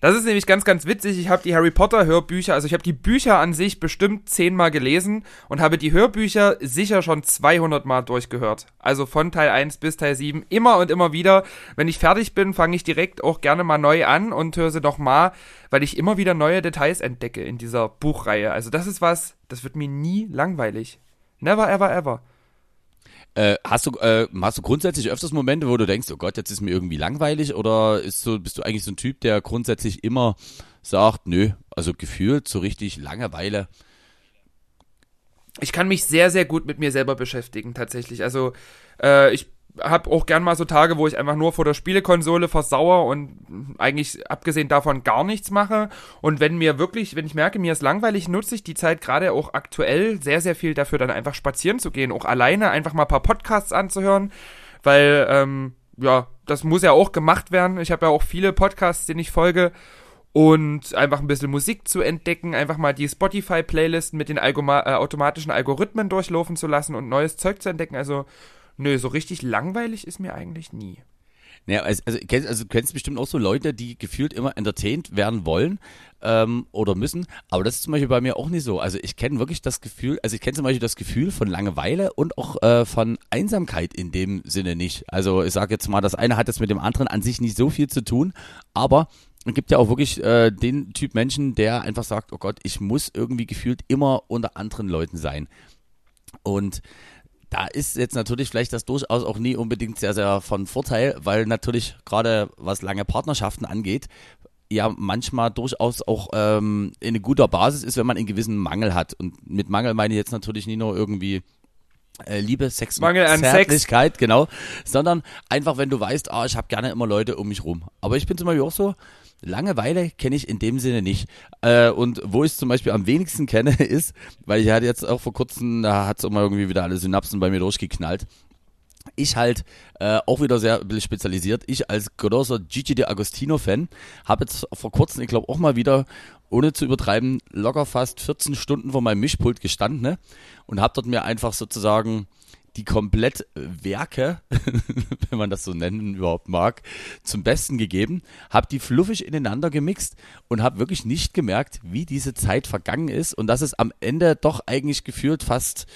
Das ist nämlich ganz, ganz witzig. Ich habe die Harry Potter Hörbücher, also ich habe die Bücher an sich bestimmt zehnmal gelesen und habe die Hörbücher sicher schon 200 Mal durchgehört. Also von Teil 1 bis Teil 7 immer und immer wieder. Wenn ich fertig bin, fange ich direkt auch gerne mal neu an und höre sie noch mal, weil ich immer wieder neue Details entdecke in dieser Buchreihe. Also das ist was, das wird mir nie langweilig. Never, ever, ever. Äh, hast, du, äh, hast du grundsätzlich öfters Momente, wo du denkst, oh Gott, jetzt ist mir irgendwie langweilig? Oder ist so, bist du eigentlich so ein Typ, der grundsätzlich immer sagt, nö, also gefühlt so richtig Langeweile? Ich kann mich sehr, sehr gut mit mir selber beschäftigen, tatsächlich. Also, äh, ich habe auch gern mal so Tage, wo ich einfach nur vor der Spielekonsole versauere und eigentlich abgesehen davon gar nichts mache. Und wenn mir wirklich, wenn ich merke, mir ist langweilig, nutze ich die Zeit gerade auch aktuell sehr, sehr viel dafür, dann einfach spazieren zu gehen, auch alleine einfach mal ein paar Podcasts anzuhören, weil, ähm, ja, das muss ja auch gemacht werden. Ich habe ja auch viele Podcasts, denen ich folge und einfach ein bisschen Musik zu entdecken, einfach mal die Spotify-Playlist mit den Algoma äh, automatischen Algorithmen durchlaufen zu lassen und neues Zeug zu entdecken. Also Nö, so richtig langweilig ist mir eigentlich nie. Naja, also, also, kennst, also du kennst bestimmt auch so Leute, die gefühlt immer entertained werden wollen ähm, oder müssen, aber das ist zum Beispiel bei mir auch nicht so. Also ich kenne wirklich das Gefühl, also ich kenne zum Beispiel das Gefühl von Langeweile und auch äh, von Einsamkeit in dem Sinne nicht. Also ich sage jetzt mal, das eine hat jetzt mit dem anderen an sich nicht so viel zu tun, aber es gibt ja auch wirklich äh, den Typ Menschen, der einfach sagt, oh Gott, ich muss irgendwie gefühlt immer unter anderen Leuten sein. Und da ist jetzt natürlich vielleicht das durchaus auch nie unbedingt sehr, sehr von Vorteil, weil natürlich gerade was lange Partnerschaften angeht, ja manchmal durchaus auch ähm, eine gute Basis ist, wenn man einen gewissen Mangel hat. Und mit Mangel meine ich jetzt natürlich nicht nur irgendwie äh, Liebe, Sex Mangel und an Zärtlichkeit, genau, sondern einfach, wenn du weißt, ah, ich habe gerne immer Leute um mich rum. Aber ich bin zum Beispiel auch so, Langeweile kenne ich in dem Sinne nicht. Äh, und wo ich es zum Beispiel am wenigsten kenne, ist, weil ich hatte jetzt auch vor kurzem, da hat es immer irgendwie wieder alle Synapsen bei mir durchgeknallt. Ich halt äh, auch wieder sehr spezialisiert. Ich als großer Gigi de Agostino-Fan habe jetzt vor kurzem, ich glaube auch mal wieder, ohne zu übertreiben, locker fast 14 Stunden vor meinem Mischpult gestanden ne? und habe dort mir einfach sozusagen die komplett Werke, wenn man das so nennen überhaupt mag, zum Besten gegeben, habe die fluffig ineinander gemixt und habe wirklich nicht gemerkt, wie diese Zeit vergangen ist und dass es am Ende doch eigentlich gefühlt fast,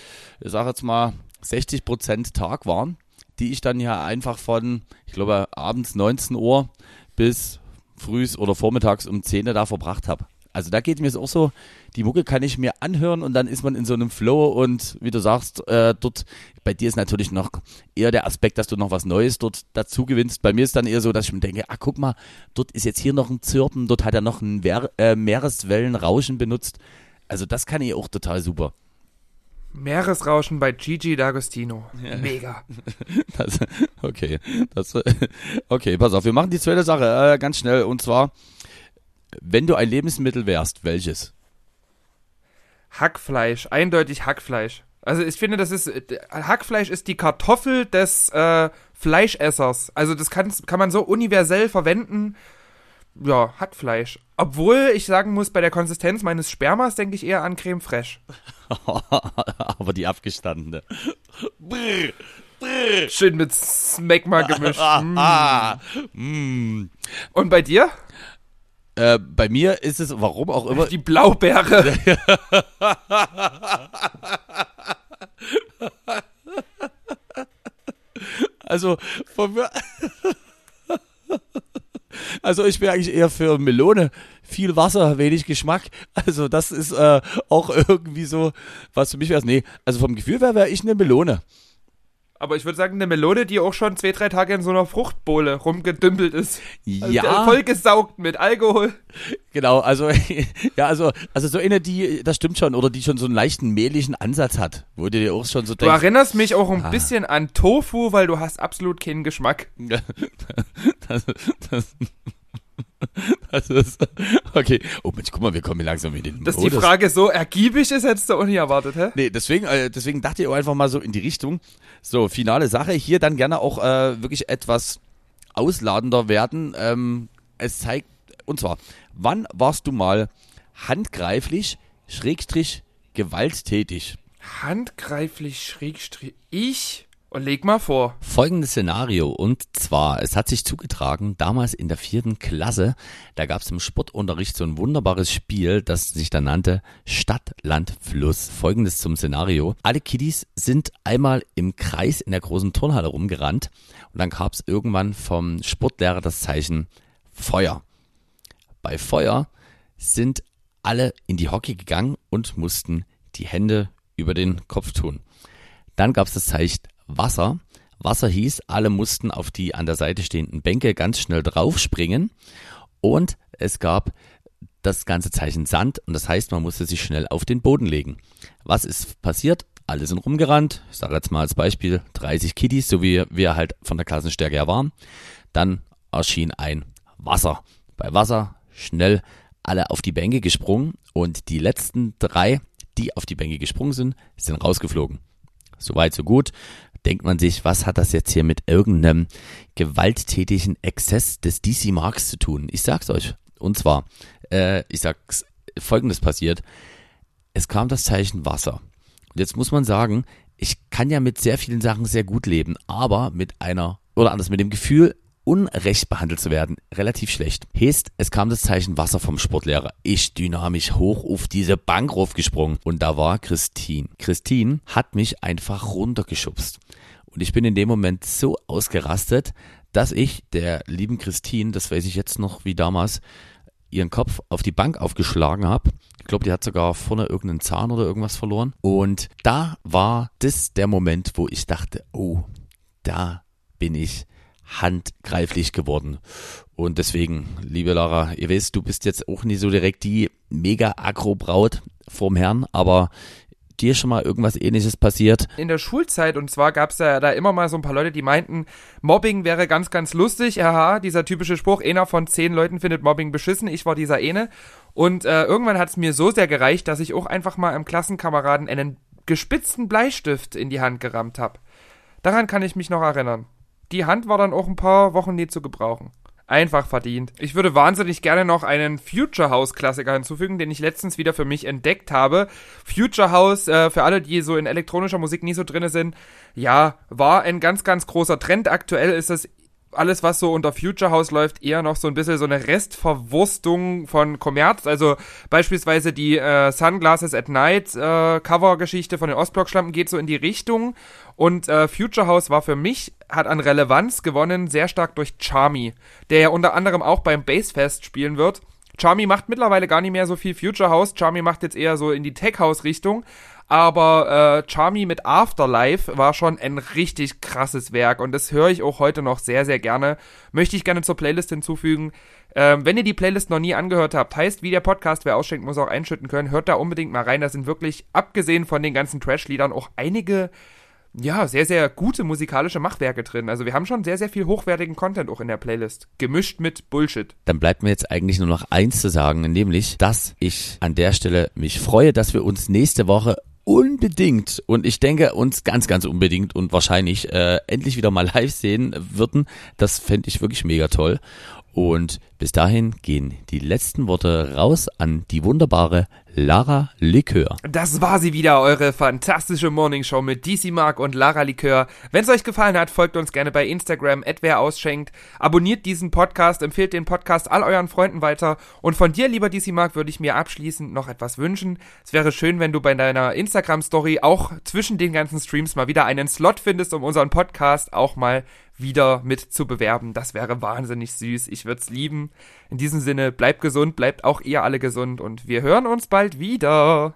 ich sage jetzt mal, 60 Prozent Tag waren, die ich dann ja einfach von, ich glaube, abends 19 Uhr bis frühs oder vormittags um 10 Uhr da verbracht habe. Also da geht mir es auch so, die Mucke kann ich mir anhören und dann ist man in so einem Flow und wie du sagst, äh, dort, bei dir ist natürlich noch eher der Aspekt, dass du noch was Neues dort dazu gewinnst. Bei mir ist dann eher so, dass ich mir denke, ah, guck mal, dort ist jetzt hier noch ein Zirpen, dort hat er noch ein Wer äh, Meereswellenrauschen benutzt. Also das kann ich auch total super. Meeresrauschen bei Gigi D'Agostino. Ja. Mega. Das, okay, das, okay, pass auf, wir machen die zweite Sache äh, ganz schnell und zwar wenn du ein Lebensmittel wärst, welches? Hackfleisch, eindeutig Hackfleisch. Also ich finde, das ist Hackfleisch ist die Kartoffel des äh, Fleischessers. Also das kann, kann man so universell verwenden. Ja, Hackfleisch. Obwohl ich sagen muss, bei der Konsistenz meines Spermas denke ich eher an Creme Fraiche. Aber die abgestandene. Brr, brr. Schön mit Smegma gemischt. mm. Und bei dir? Äh, bei mir ist es, warum auch immer. Die Blaubeere. also, von mir. Also ich wäre eigentlich eher für Melone. Viel Wasser, wenig Geschmack. Also das ist äh, auch irgendwie so, was für mich wäre. Nee, also vom Gefühl wäre wär ich eine Melone. Aber ich würde sagen, eine Melone, die auch schon zwei, drei Tage in so einer Fruchtbowle rumgedümpelt ist. Also ja. Also vollgesaugt mit Alkohol. Genau, also, ja, also, also so eine, die, das stimmt schon, oder die schon so einen leichten mehligen Ansatz hat, wo du dir auch schon so denkst. Du erinnerst mich auch ein ah. bisschen an Tofu, weil du hast absolut keinen Geschmack. das, das, das ist, okay. Oh Mensch, guck mal, wir kommen langsam in den Dass Modus. die Frage so ergiebig ist, hättest du auch nicht erwartet, hä? Nee, deswegen, äh, deswegen dachte ich auch einfach mal so in die Richtung. So, finale Sache. Hier dann gerne auch äh, wirklich etwas ausladender werden. Ähm, es zeigt, und zwar, wann warst du mal handgreiflich, schrägstrich, gewalttätig? Handgreiflich, schrägstrich, ich? Leg mal vor. Folgendes Szenario. Und zwar, es hat sich zugetragen, damals in der vierten Klasse, da gab es im Sportunterricht so ein wunderbares Spiel, das sich dann nannte Stadt, Land, Fluss. Folgendes zum Szenario. Alle Kiddies sind einmal im Kreis in der großen Turnhalle rumgerannt und dann gab es irgendwann vom Sportlehrer das Zeichen Feuer. Bei Feuer sind alle in die Hockey gegangen und mussten die Hände über den Kopf tun. Dann gab es das Zeichen Wasser. Wasser hieß, alle mussten auf die an der Seite stehenden Bänke ganz schnell draufspringen und es gab das ganze Zeichen Sand und das heißt, man musste sich schnell auf den Boden legen. Was ist passiert? Alle sind rumgerannt. Ich sage jetzt mal als Beispiel 30 Kiddies, so wie wir halt von der Klassenstärke her waren. Dann erschien ein Wasser. Bei Wasser schnell alle auf die Bänke gesprungen und die letzten drei, die auf die Bänke gesprungen sind, sind rausgeflogen. Soweit, so gut. Denkt man sich, was hat das jetzt hier mit irgendeinem gewalttätigen Exzess des DC Marks zu tun? Ich sag's euch. Und zwar, äh, ich sag's, folgendes passiert. Es kam das Zeichen Wasser. Und jetzt muss man sagen, ich kann ja mit sehr vielen Sachen sehr gut leben, aber mit einer, oder anders, mit dem Gefühl, unrecht behandelt zu werden, relativ schlecht. Heißt, es kam das Zeichen Wasser vom Sportlehrer. Ich dynamisch hoch auf diese Bank raufgesprungen und da war Christine. Christine hat mich einfach runtergeschubst. Und ich bin in dem Moment so ausgerastet, dass ich der lieben Christine, das weiß ich jetzt noch wie damals, ihren Kopf auf die Bank aufgeschlagen habe. Ich glaube, die hat sogar vorne irgendeinen Zahn oder irgendwas verloren. Und da war das der Moment, wo ich dachte, oh, da bin ich handgreiflich geworden. Und deswegen, liebe Lara, ihr wisst, du bist jetzt auch nicht so direkt die mega Agro-Braut vorm Herrn, aber dir schon mal irgendwas ähnliches passiert? In der Schulzeit, und zwar gab es ja da immer mal so ein paar Leute, die meinten, Mobbing wäre ganz, ganz lustig. Aha, dieser typische Spruch, einer von zehn Leuten findet Mobbing beschissen. Ich war dieser eine. Und äh, irgendwann hat es mir so sehr gereicht, dass ich auch einfach mal einem Klassenkameraden einen gespitzten Bleistift in die Hand gerammt habe. Daran kann ich mich noch erinnern die Hand war dann auch ein paar Wochen nicht zu gebrauchen. Einfach verdient. Ich würde wahnsinnig gerne noch einen Future House Klassiker hinzufügen, den ich letztens wieder für mich entdeckt habe. Future House, äh, für alle, die so in elektronischer Musik nie so drinne sind, ja, war ein ganz, ganz großer Trend. Aktuell ist es alles, was so unter Future House läuft, eher noch so ein bisschen so eine Restverwurstung von Kommerz. Also beispielsweise die äh, Sunglasses at Night äh, Cover-Geschichte von den Ostblock-Schlampen geht so in die Richtung. Und äh, Future House war für mich, hat an Relevanz gewonnen, sehr stark durch Charmy, der ja unter anderem auch beim Bassfest spielen wird. Charmy macht mittlerweile gar nicht mehr so viel Future House. Charmy macht jetzt eher so in die Tech House Richtung. Aber äh, Charmy mit Afterlife war schon ein richtig krasses Werk und das höre ich auch heute noch sehr, sehr gerne. Möchte ich gerne zur Playlist hinzufügen. Ähm, wenn ihr die Playlist noch nie angehört habt, heißt, wie der Podcast, wer ausschenkt, muss auch einschütten können, hört da unbedingt mal rein. Da sind wirklich, abgesehen von den ganzen Trash-Liedern, auch einige ja, sehr, sehr gute musikalische Machwerke drin. Also wir haben schon sehr, sehr viel hochwertigen Content auch in der Playlist. Gemischt mit Bullshit. Dann bleibt mir jetzt eigentlich nur noch eins zu sagen, nämlich, dass ich an der Stelle mich freue, dass wir uns nächste Woche unbedingt und ich denke uns ganz, ganz unbedingt und wahrscheinlich äh, endlich wieder mal live sehen würden. Das fände ich wirklich mega toll. Und bis dahin gehen die letzten Worte raus an die wunderbare Lara Likör. Das war sie wieder, eure fantastische Morningshow mit DC Mark und Lara Likör. Wenn es euch gefallen hat, folgt uns gerne bei Instagram, wer ausschenkt. Abonniert diesen Podcast, empfehlt den Podcast all euren Freunden weiter. Und von dir, lieber DC Mark, würde ich mir abschließend noch etwas wünschen. Es wäre schön, wenn du bei deiner Instagram-Story auch zwischen den ganzen Streams mal wieder einen Slot findest, um unseren Podcast auch mal wieder mit zu bewerben. Das wäre wahnsinnig süß. Ich würde es lieben. In diesem Sinne, bleibt gesund, bleibt auch ihr alle gesund und wir hören uns bald wieder.